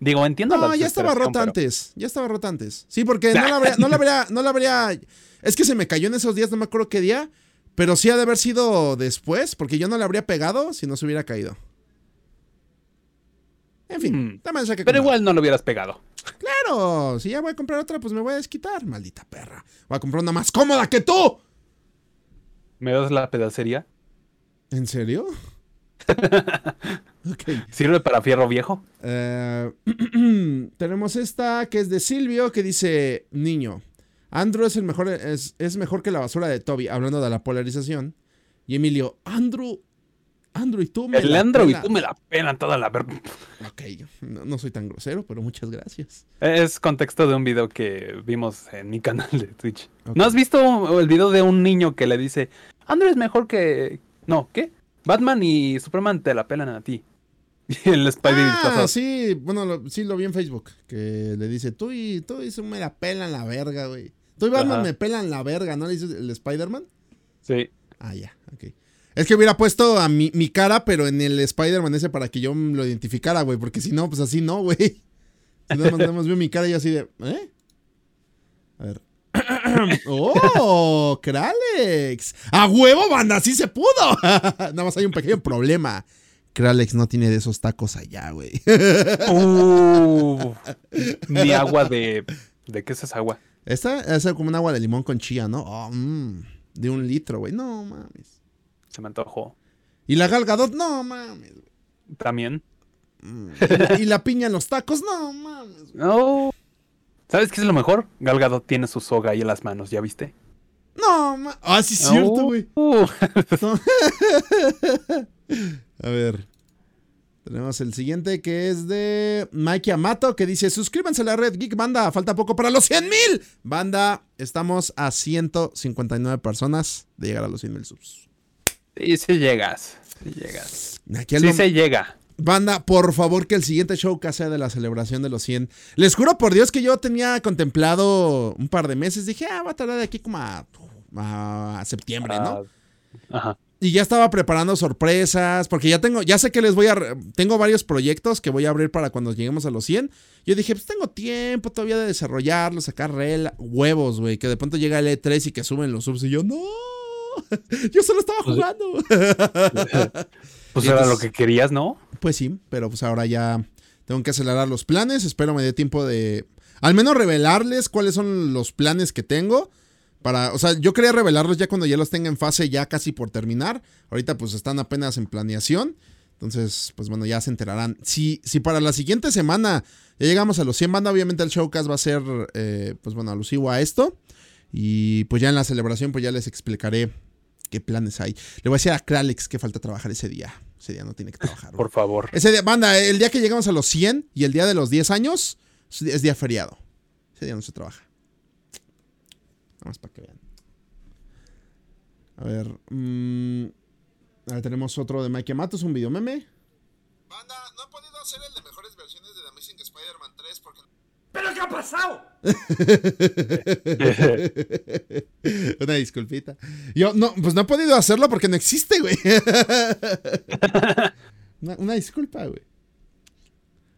Speaker 4: Digo, entiendo la
Speaker 3: No, ya estaba rota
Speaker 4: pero-
Speaker 3: antes. Ya estaba rota antes. Sí, porque no la habría, no la habría, [LAUGHS] no la habría. Es que se me cayó en esos días, no me acuerdo qué día. Pero sí ha de haber sido después, porque yo no le habría pegado si no se hubiera caído. En fin,
Speaker 4: Hmm.
Speaker 3: también sé que
Speaker 4: Pero igual no lo hubieras pegado.
Speaker 3: Claro, si ya voy a comprar otra, pues me voy a desquitar, maldita perra. Voy a comprar una más cómoda que tú.
Speaker 4: ¿Me das la pedacería?
Speaker 3: ¿En serio? [LAUGHS]
Speaker 4: ¿Sirve para fierro viejo?
Speaker 3: Eh, [CLEARS THROAT] tenemos esta que es de Silvio que dice, niño, Andrew es el mejor, es, es mejor que la basura de Toby, hablando de la polarización. Y Emilio, Andrew, Andrew y tú me
Speaker 4: El
Speaker 3: la pela".
Speaker 4: tú me la pelan toda la ver...
Speaker 3: Ok, no, no soy tan grosero, pero muchas gracias.
Speaker 4: Es contexto de un video que vimos en mi canal de Twitch. ¿No has visto el video de un niño que le dice, Andrew es mejor que... No, ¿qué? Batman y Superman te la pelan a ti. [LAUGHS] Y el Spidey
Speaker 3: Ah,
Speaker 4: disfrazado.
Speaker 3: sí, bueno, lo- sí lo vi en Facebook, que le dice, tú y tú y me la pelan la verga, güey. Tú y Batman
Speaker 4: Ajá.
Speaker 3: me pelan la verga, ¿no le dice el Spider-Man?
Speaker 4: Sí.
Speaker 3: Ah, ya, ok. Es que hubiera puesto a mi, mi cara, pero en el Spider-Man ese para que yo lo identificara, güey. Porque si no, pues así no, güey. Si nada más, nada más veo mi cara y yo así de. ¿Eh? A ver. [COUGHS] ¡Oh! ¡Kralex! ¡A huevo, banda! ¡Sí se pudo! [LAUGHS] nada más hay un pequeño problema. Kralex no tiene de esos tacos allá, güey.
Speaker 4: Uh, ni [LAUGHS] agua de... ¿De qué es esa agua?
Speaker 3: Esta es como un agua de limón con chía, ¿no? Oh, mm, de un litro, güey. No mames.
Speaker 4: Se me antojó.
Speaker 3: Y la galgadot, no mames. güey.
Speaker 4: También.
Speaker 3: Mm. Y la, piña en los tacos, no mames. güey.
Speaker 4: No. ¿Sabes qué es lo mejor? Galgado tiene su soga ahí en las manos, ¿ya viste?
Speaker 3: No, ma- ah, sí es cierto, güey. [LAUGHS] A ver. Tenemos el siguiente que es de Mikey Amato que dice: Suscríbanse a la red Geek Banda, falta poco para los 100 mil. Banda, estamos a 159 personas de llegar a los 100 mil subs.
Speaker 4: Sí, sí llegas. Sí llegas.
Speaker 3: Aquí
Speaker 4: Sí se llega.
Speaker 3: Banda, por favor, que el siguiente show que sea de la celebración de los 100. Les juro por Dios que yo tenía contemplado un par de meses. Dije, ah, va a tardar de aquí como a, a septiembre, ¿no?
Speaker 4: Ah, Ajá.
Speaker 3: y ya estaba preparando sorpresas, porque ya tengo, ya sé que les voy a, tengo varios proyectos que voy a abrir para cuando lleguemos a los 100. Yo dije, pues tengo tiempo todavía de desarrollarlo, sacar rela, huevos, güey, que de pronto llega el E3 y que suben los subs y yo, no, [LAUGHS] yo solo estaba
Speaker 4: Pues-
Speaker 3: jugando. [LAUGHS]
Speaker 4: Pues era lo que querías, ¿no?
Speaker 3: Pues sí, pero pues ahora ya tengo que acelerar los planes. Espero me dé tiempo de al menos revelarles cuáles son los planes que tengo. Para, o sea, yo quería revelarlos ya cuando ya los tenga en fase ya casi por terminar. Ahorita pues están apenas en planeación. Entonces, pues bueno, ya se enterarán. Si, si para la siguiente semana ya llegamos a los 100 banda, obviamente el showcast va a ser, eh, pues bueno, alusivo a esto. Y pues ya en la celebración pues ya les explicaré qué planes hay. Le voy a decir a Kralex que falta trabajar ese día. Ese día no tiene que trabajar.
Speaker 4: Por favor.
Speaker 3: Ese día, banda, el día que llegamos a los 100 y el día de los 10 años es día feriado. Ese día no se trabaja. Nada más para que vean. A ver. mm, a ver, tenemos otro de Mike Matos, un video meme.
Speaker 5: Banda, no he podido hacer el de mejores versiones de The Amazing Spider-Man 3 porque [LAUGHS]
Speaker 3: Una disculpita. Yo, no, pues no he podido hacerlo porque no existe, güey. [LAUGHS] una, una disculpa, güey.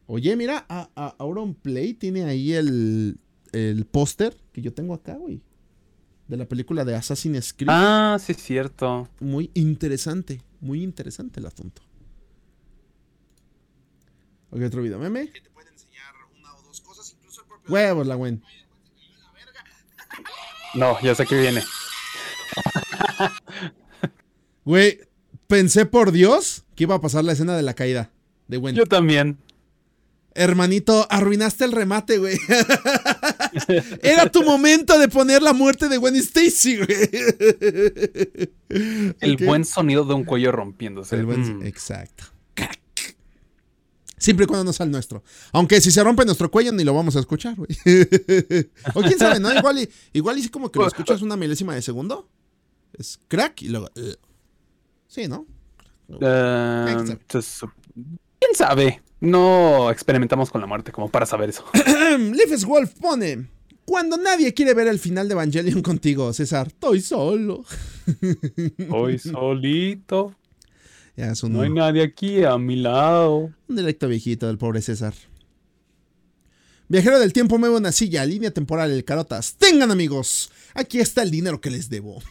Speaker 3: Oye, mira, a, a Auron Play tiene ahí el, el póster que yo tengo acá, güey. De la película de Assassin's Creed.
Speaker 4: Ah, sí es cierto.
Speaker 3: Muy interesante, muy interesante el asunto. Ok, otro video meme.
Speaker 5: te pueden enseñar una o dos cosas, incluso el propio
Speaker 3: Huevos, la güey.
Speaker 4: No, ya sé que viene.
Speaker 3: Güey, pensé por Dios que iba a pasar la escena de la caída de Gwen.
Speaker 4: Yo también.
Speaker 3: Hermanito, arruinaste el remate, güey. [LAUGHS] Era tu momento de poner la muerte de Gwen Stacy, güey.
Speaker 4: El buen sonido de un cuello rompiéndose.
Speaker 3: El buen-
Speaker 4: Mm.
Speaker 3: Exacto. Siempre y cuando no sea el nuestro. Aunque si se rompe nuestro cuello ni lo vamos a escuchar, güey. [LAUGHS] o quién sabe, ¿no? Igual y, igual y sí como que lo escuchas una milésima de segundo. Es crack y luego... eh. Sí, ¿no?
Speaker 4: Eh,
Speaker 3: ¿Quién sabe?
Speaker 4: entonces, ¿Quién sabe? No experimentamos con la muerte como para saber eso. [CLEARS THROAT]
Speaker 3: Leafes Wolf pone... Cuando nadie quiere ver el final de Evangelion contigo, César, estoy solo. [LAUGHS]
Speaker 4: Hoy solito.
Speaker 3: Ya es un,
Speaker 4: No hay nadie aquí a mi lado.
Speaker 3: un directo viejito del pobre César. Viajero del tiempo mueve una silla, línea temporal, el carotas. Tengan amigos, aquí está el dinero que les debo. [LAUGHS]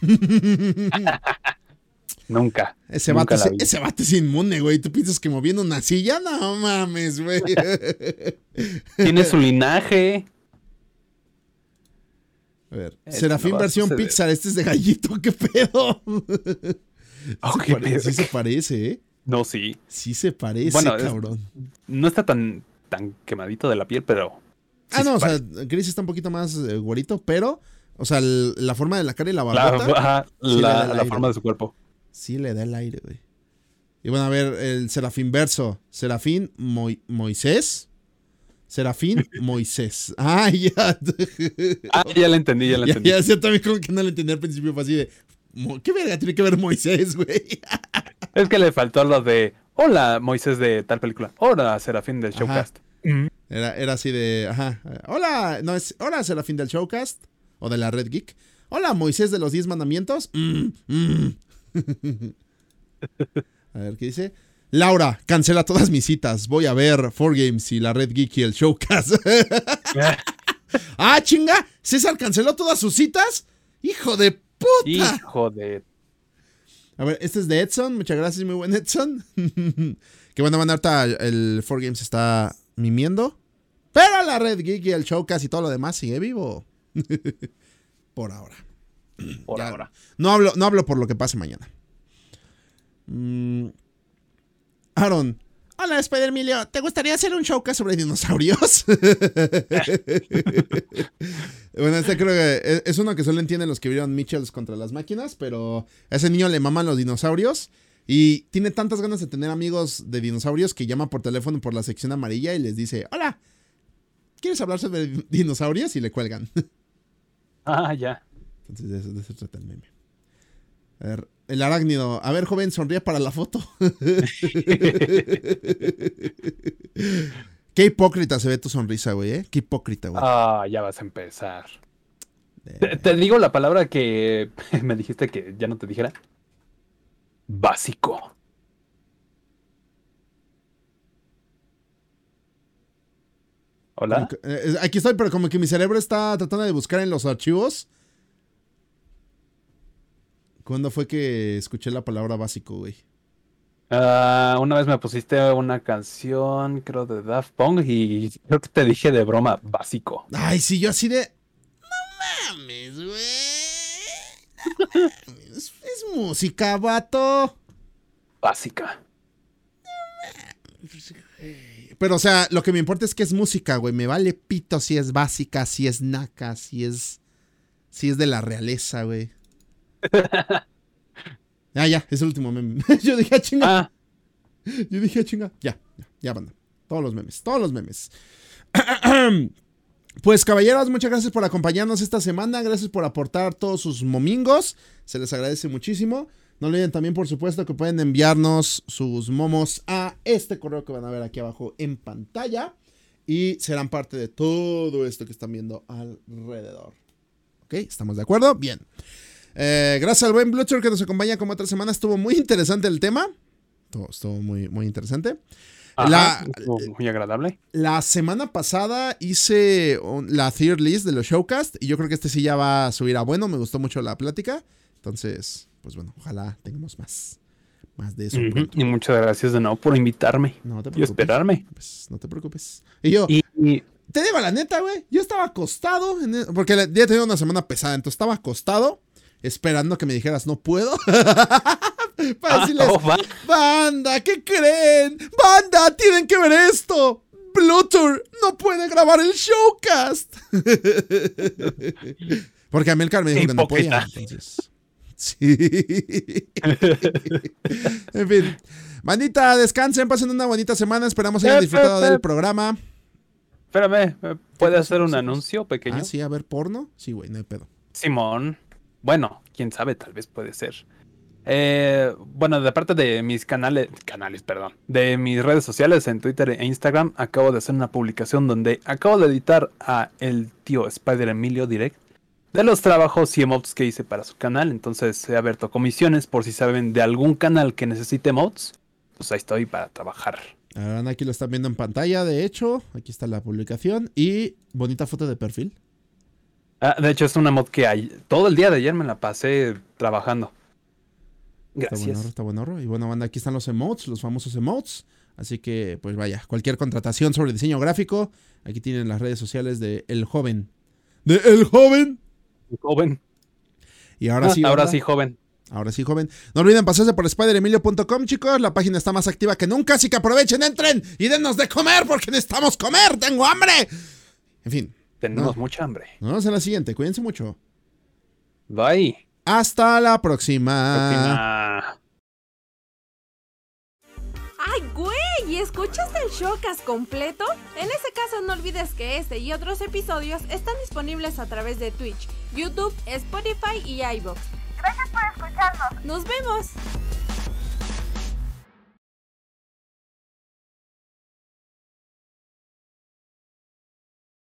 Speaker 4: Nunca.
Speaker 3: Ese
Speaker 4: Nunca
Speaker 3: vato, ese vato es inmune, güey. ¿Tú piensas que moviendo una silla? No mames, güey. [LAUGHS]
Speaker 4: Tiene su linaje.
Speaker 3: A ver,
Speaker 4: Eso
Speaker 3: Serafín
Speaker 4: no
Speaker 3: versión. Pixar, este es de gallito, [LAUGHS] ¿qué pedo?
Speaker 4: Oh,
Speaker 3: se pare- sí se parece, ¿eh?
Speaker 4: No, sí.
Speaker 3: Sí se parece,
Speaker 4: Bueno, es-
Speaker 3: cabrón.
Speaker 4: No está tan, tan quemadito de la piel, pero. sí
Speaker 3: ah, no, o
Speaker 4: se
Speaker 3: sea. Gris está un poquito más eh, güerito, pero, o sea, el- la forma de la cara y la
Speaker 4: La,
Speaker 3: barbota
Speaker 4: ajá,
Speaker 3: sí
Speaker 4: la,
Speaker 3: el
Speaker 4: la
Speaker 3: aire.
Speaker 4: forma de su cuerpo.
Speaker 3: sí le da el aire, güey. Y bueno, a ver, el Serafín verso. Serafín Moi- Moisés. Serafín [LAUGHS] Moisés. Ah, ya.
Speaker 4: Ah, ya la entendí, ya la [LAUGHS]
Speaker 3: ya,
Speaker 4: entendí.
Speaker 3: ya, yo también como que no lo entendí al principio, fue así de. "Mo- ¿Qué verga tiene que ver Moisés, güey?
Speaker 4: Es que le faltó lo de. Hola, Moisés de tal película. Hola, Serafín del. Showcast.
Speaker 3: Era, era así de. Ajá. Hola, no es. Hola, Serafín del Showcast. O de la Red Geek. Hola, Moisés de los 10 mandamientos. Mm, mm. [LAUGHS] a ver, ¿qué dice? Laura, cancela todas mis citas. Voy a ver 4Games y la Red Geek y el Showcast. [LAUGHS] [LAUGHS] ah, chinga. César canceló todas sus citas. Hijo de puta.
Speaker 4: Hijo de.
Speaker 3: A ver, este es de Edson. Muchas gracias, muy buen Edson. [LAUGHS] que bueno, van ahorita el 4Games está mimiendo. Pero la Red Geek y el Showcast y todo lo demás sigue vivo. [LAUGHS] por ahora. [CLEARS THROAT]
Speaker 4: Por
Speaker 3: Ya.
Speaker 4: ahora.
Speaker 3: No hablo, no hablo por lo que pase mañana. Mm. Aaron. Hola, Spider Emilio. ¿Te gustaría hacer un showcast sobre dinosaurios? [LAUGHS] bueno, este creo que es, uno que solo entienden los que vieron Mitchells contra las máquinas, pero a ese niño le maman los dinosaurios y tiene tantas ganas de tener amigos de dinosaurios que llama por teléfono por la sección amarilla y les dice, hola, ¿quieres hablar sobre dinosaurios? Y le cuelgan. [LAUGHS]
Speaker 4: Ah, ya.
Speaker 3: Entonces, de eso, de eso trata el meme. A ver, el arácnido. A ver, joven, sonríe para la foto. [LAUGHS] [LAUGHS] Qué hipócrita se ve tu sonrisa, güey, ¿eh? Qué hipócrita, güey.
Speaker 4: Ah, ya vas a empezar. Te, te digo la palabra que [LAUGHS] me dijiste que ya no te dijera. básico. Hola.
Speaker 3: Que- eh, aquí estoy, pero como que mi cerebro está tratando de buscar en los archivos. ¿Cuándo fue que escuché la palabra básico, güey?
Speaker 4: Ah, una vez me pusiste una canción, creo, de Daft Punk y creo que te dije de broma básico.
Speaker 3: Ay, sí, yo así de. No mames, güey. No mames. Es, es música, vato.
Speaker 4: Básica.
Speaker 3: Pero, o sea, lo que me importa es que es música, güey. Me vale pito si es básica, si es naca, si es. Si es de la realeza, güey. [LAUGHS] Ah, ya, es el último meme. [LAUGHS] Yo dije, ah, chinga.
Speaker 4: Ah, [LAUGHS]
Speaker 3: Yo dije, ah, chinga. Ya, ya, ya, banda. Todos los memes, todos los memes. [CLEARS THROAT] Pues caballeros, muchas gracias por acompañarnos esta semana. Gracias por aportar todos sus momingos. Se les agradece muchísimo. No olviden también, por supuesto, que pueden enviarnos sus momos a este correo que van a ver aquí abajo en pantalla. Y serán parte de todo esto que están viendo alrededor. ¿Ok? ¿Estamos de acuerdo? Bien. Eh, gracias al buen Blucher que nos acompaña como otra semana. Estuvo muy interesante el tema. Estuvo, muy, muy interesante.
Speaker 4: ajá,
Speaker 3: La-
Speaker 4: estuvo muy agradable.
Speaker 3: La semana pasada hice la tier list de los showcast y yo creo que este sí ya va a subir a bueno. Me gustó mucho la plática. Entonces, pues bueno, ojalá tengamos más. Más de eso.
Speaker 4: Ujú,
Speaker 3: pronto.
Speaker 4: Y muchas gracias de nuevo por invitarme
Speaker 3: No te
Speaker 4: y
Speaker 3: preocupes.
Speaker 4: esperarme.
Speaker 3: Pues, no te preocupes. Y yo,
Speaker 4: Y, y-
Speaker 3: te digo la neta, güey. Yo estaba acostado. en el- porque ya tenido una semana pesada. Entonces estaba acostado esperando que me dijeras, no puedo. [LAUGHS] Para
Speaker 4: Ah,
Speaker 3: decirles,
Speaker 4: oh, va.
Speaker 3: Banda, ¿qué creen? Banda, tienen que ver esto. Bluetooth no puede grabar el showcast. [LAUGHS] Porque Amilcar me dijo que no podía. Entonces. Sí. [LAUGHS] en fin. Bandita, descansen, pasen una bonita semana. Esperamos hayan
Speaker 4: Ep,
Speaker 3: disfrutado
Speaker 4: ep,
Speaker 3: del
Speaker 4: ep.
Speaker 3: programa.
Speaker 4: Espérame, ¿me ¿puede hacer un anuncio pequeño?
Speaker 3: Ah, sí, a ver, porno. Sí, güey, no hay pedo.
Speaker 4: Simón. Bueno, quién sabe, tal vez puede ser. Eh, bueno, de parte de mis canales, canales, perdón, de mis redes sociales en Twitter e Instagram, acabo de hacer una publicación donde acabo de editar a el tío Spider Emilio Direct de los trabajos y emotes que hice para su canal. Entonces he abierto comisiones por si saben de algún canal que necesite emotes. Pues ahí estoy para trabajar.
Speaker 3: Ahora aquí lo están viendo en pantalla, de hecho. Aquí está la publicación. Y bonita foto de perfil.
Speaker 4: Ah, de hecho, es una mod que hay- todo el día de ayer me la pasé trabajando.
Speaker 3: Está
Speaker 4: Gracias.
Speaker 3: está buen horro. Y bueno, banda, aquí están los emotes, los famosos emotes. Así que, pues vaya, cualquier contratación sobre diseño gráfico, aquí tienen las redes sociales de El Joven. De El Joven.
Speaker 4: Joven.
Speaker 3: Y ahora
Speaker 4: Ah,
Speaker 3: sí.
Speaker 4: ahora
Speaker 3: banda,
Speaker 4: sí, joven.
Speaker 3: Ahora sí, joven. No olviden pasarse por spideremilio.com, chicos. La página está más activa que nunca, así que aprovechen, entren y denos de comer porque necesitamos comer. ¡Tengo hambre! En fin,
Speaker 4: Tenemos
Speaker 3: No.
Speaker 4: mucha hambre.
Speaker 3: nos vemos en la siguiente. Cuídense mucho.
Speaker 4: Bye.
Speaker 3: Hasta la próxima.
Speaker 4: Próxima.
Speaker 1: ¡Ay, güey! ¿Y escuchaste el showcast completo? En ese caso no olvides que este y otros episodios están disponibles a través de Twitch, YouTube, Spotify y iVoox.
Speaker 2: Gracias por escucharnos.
Speaker 1: ¡Nos vemos!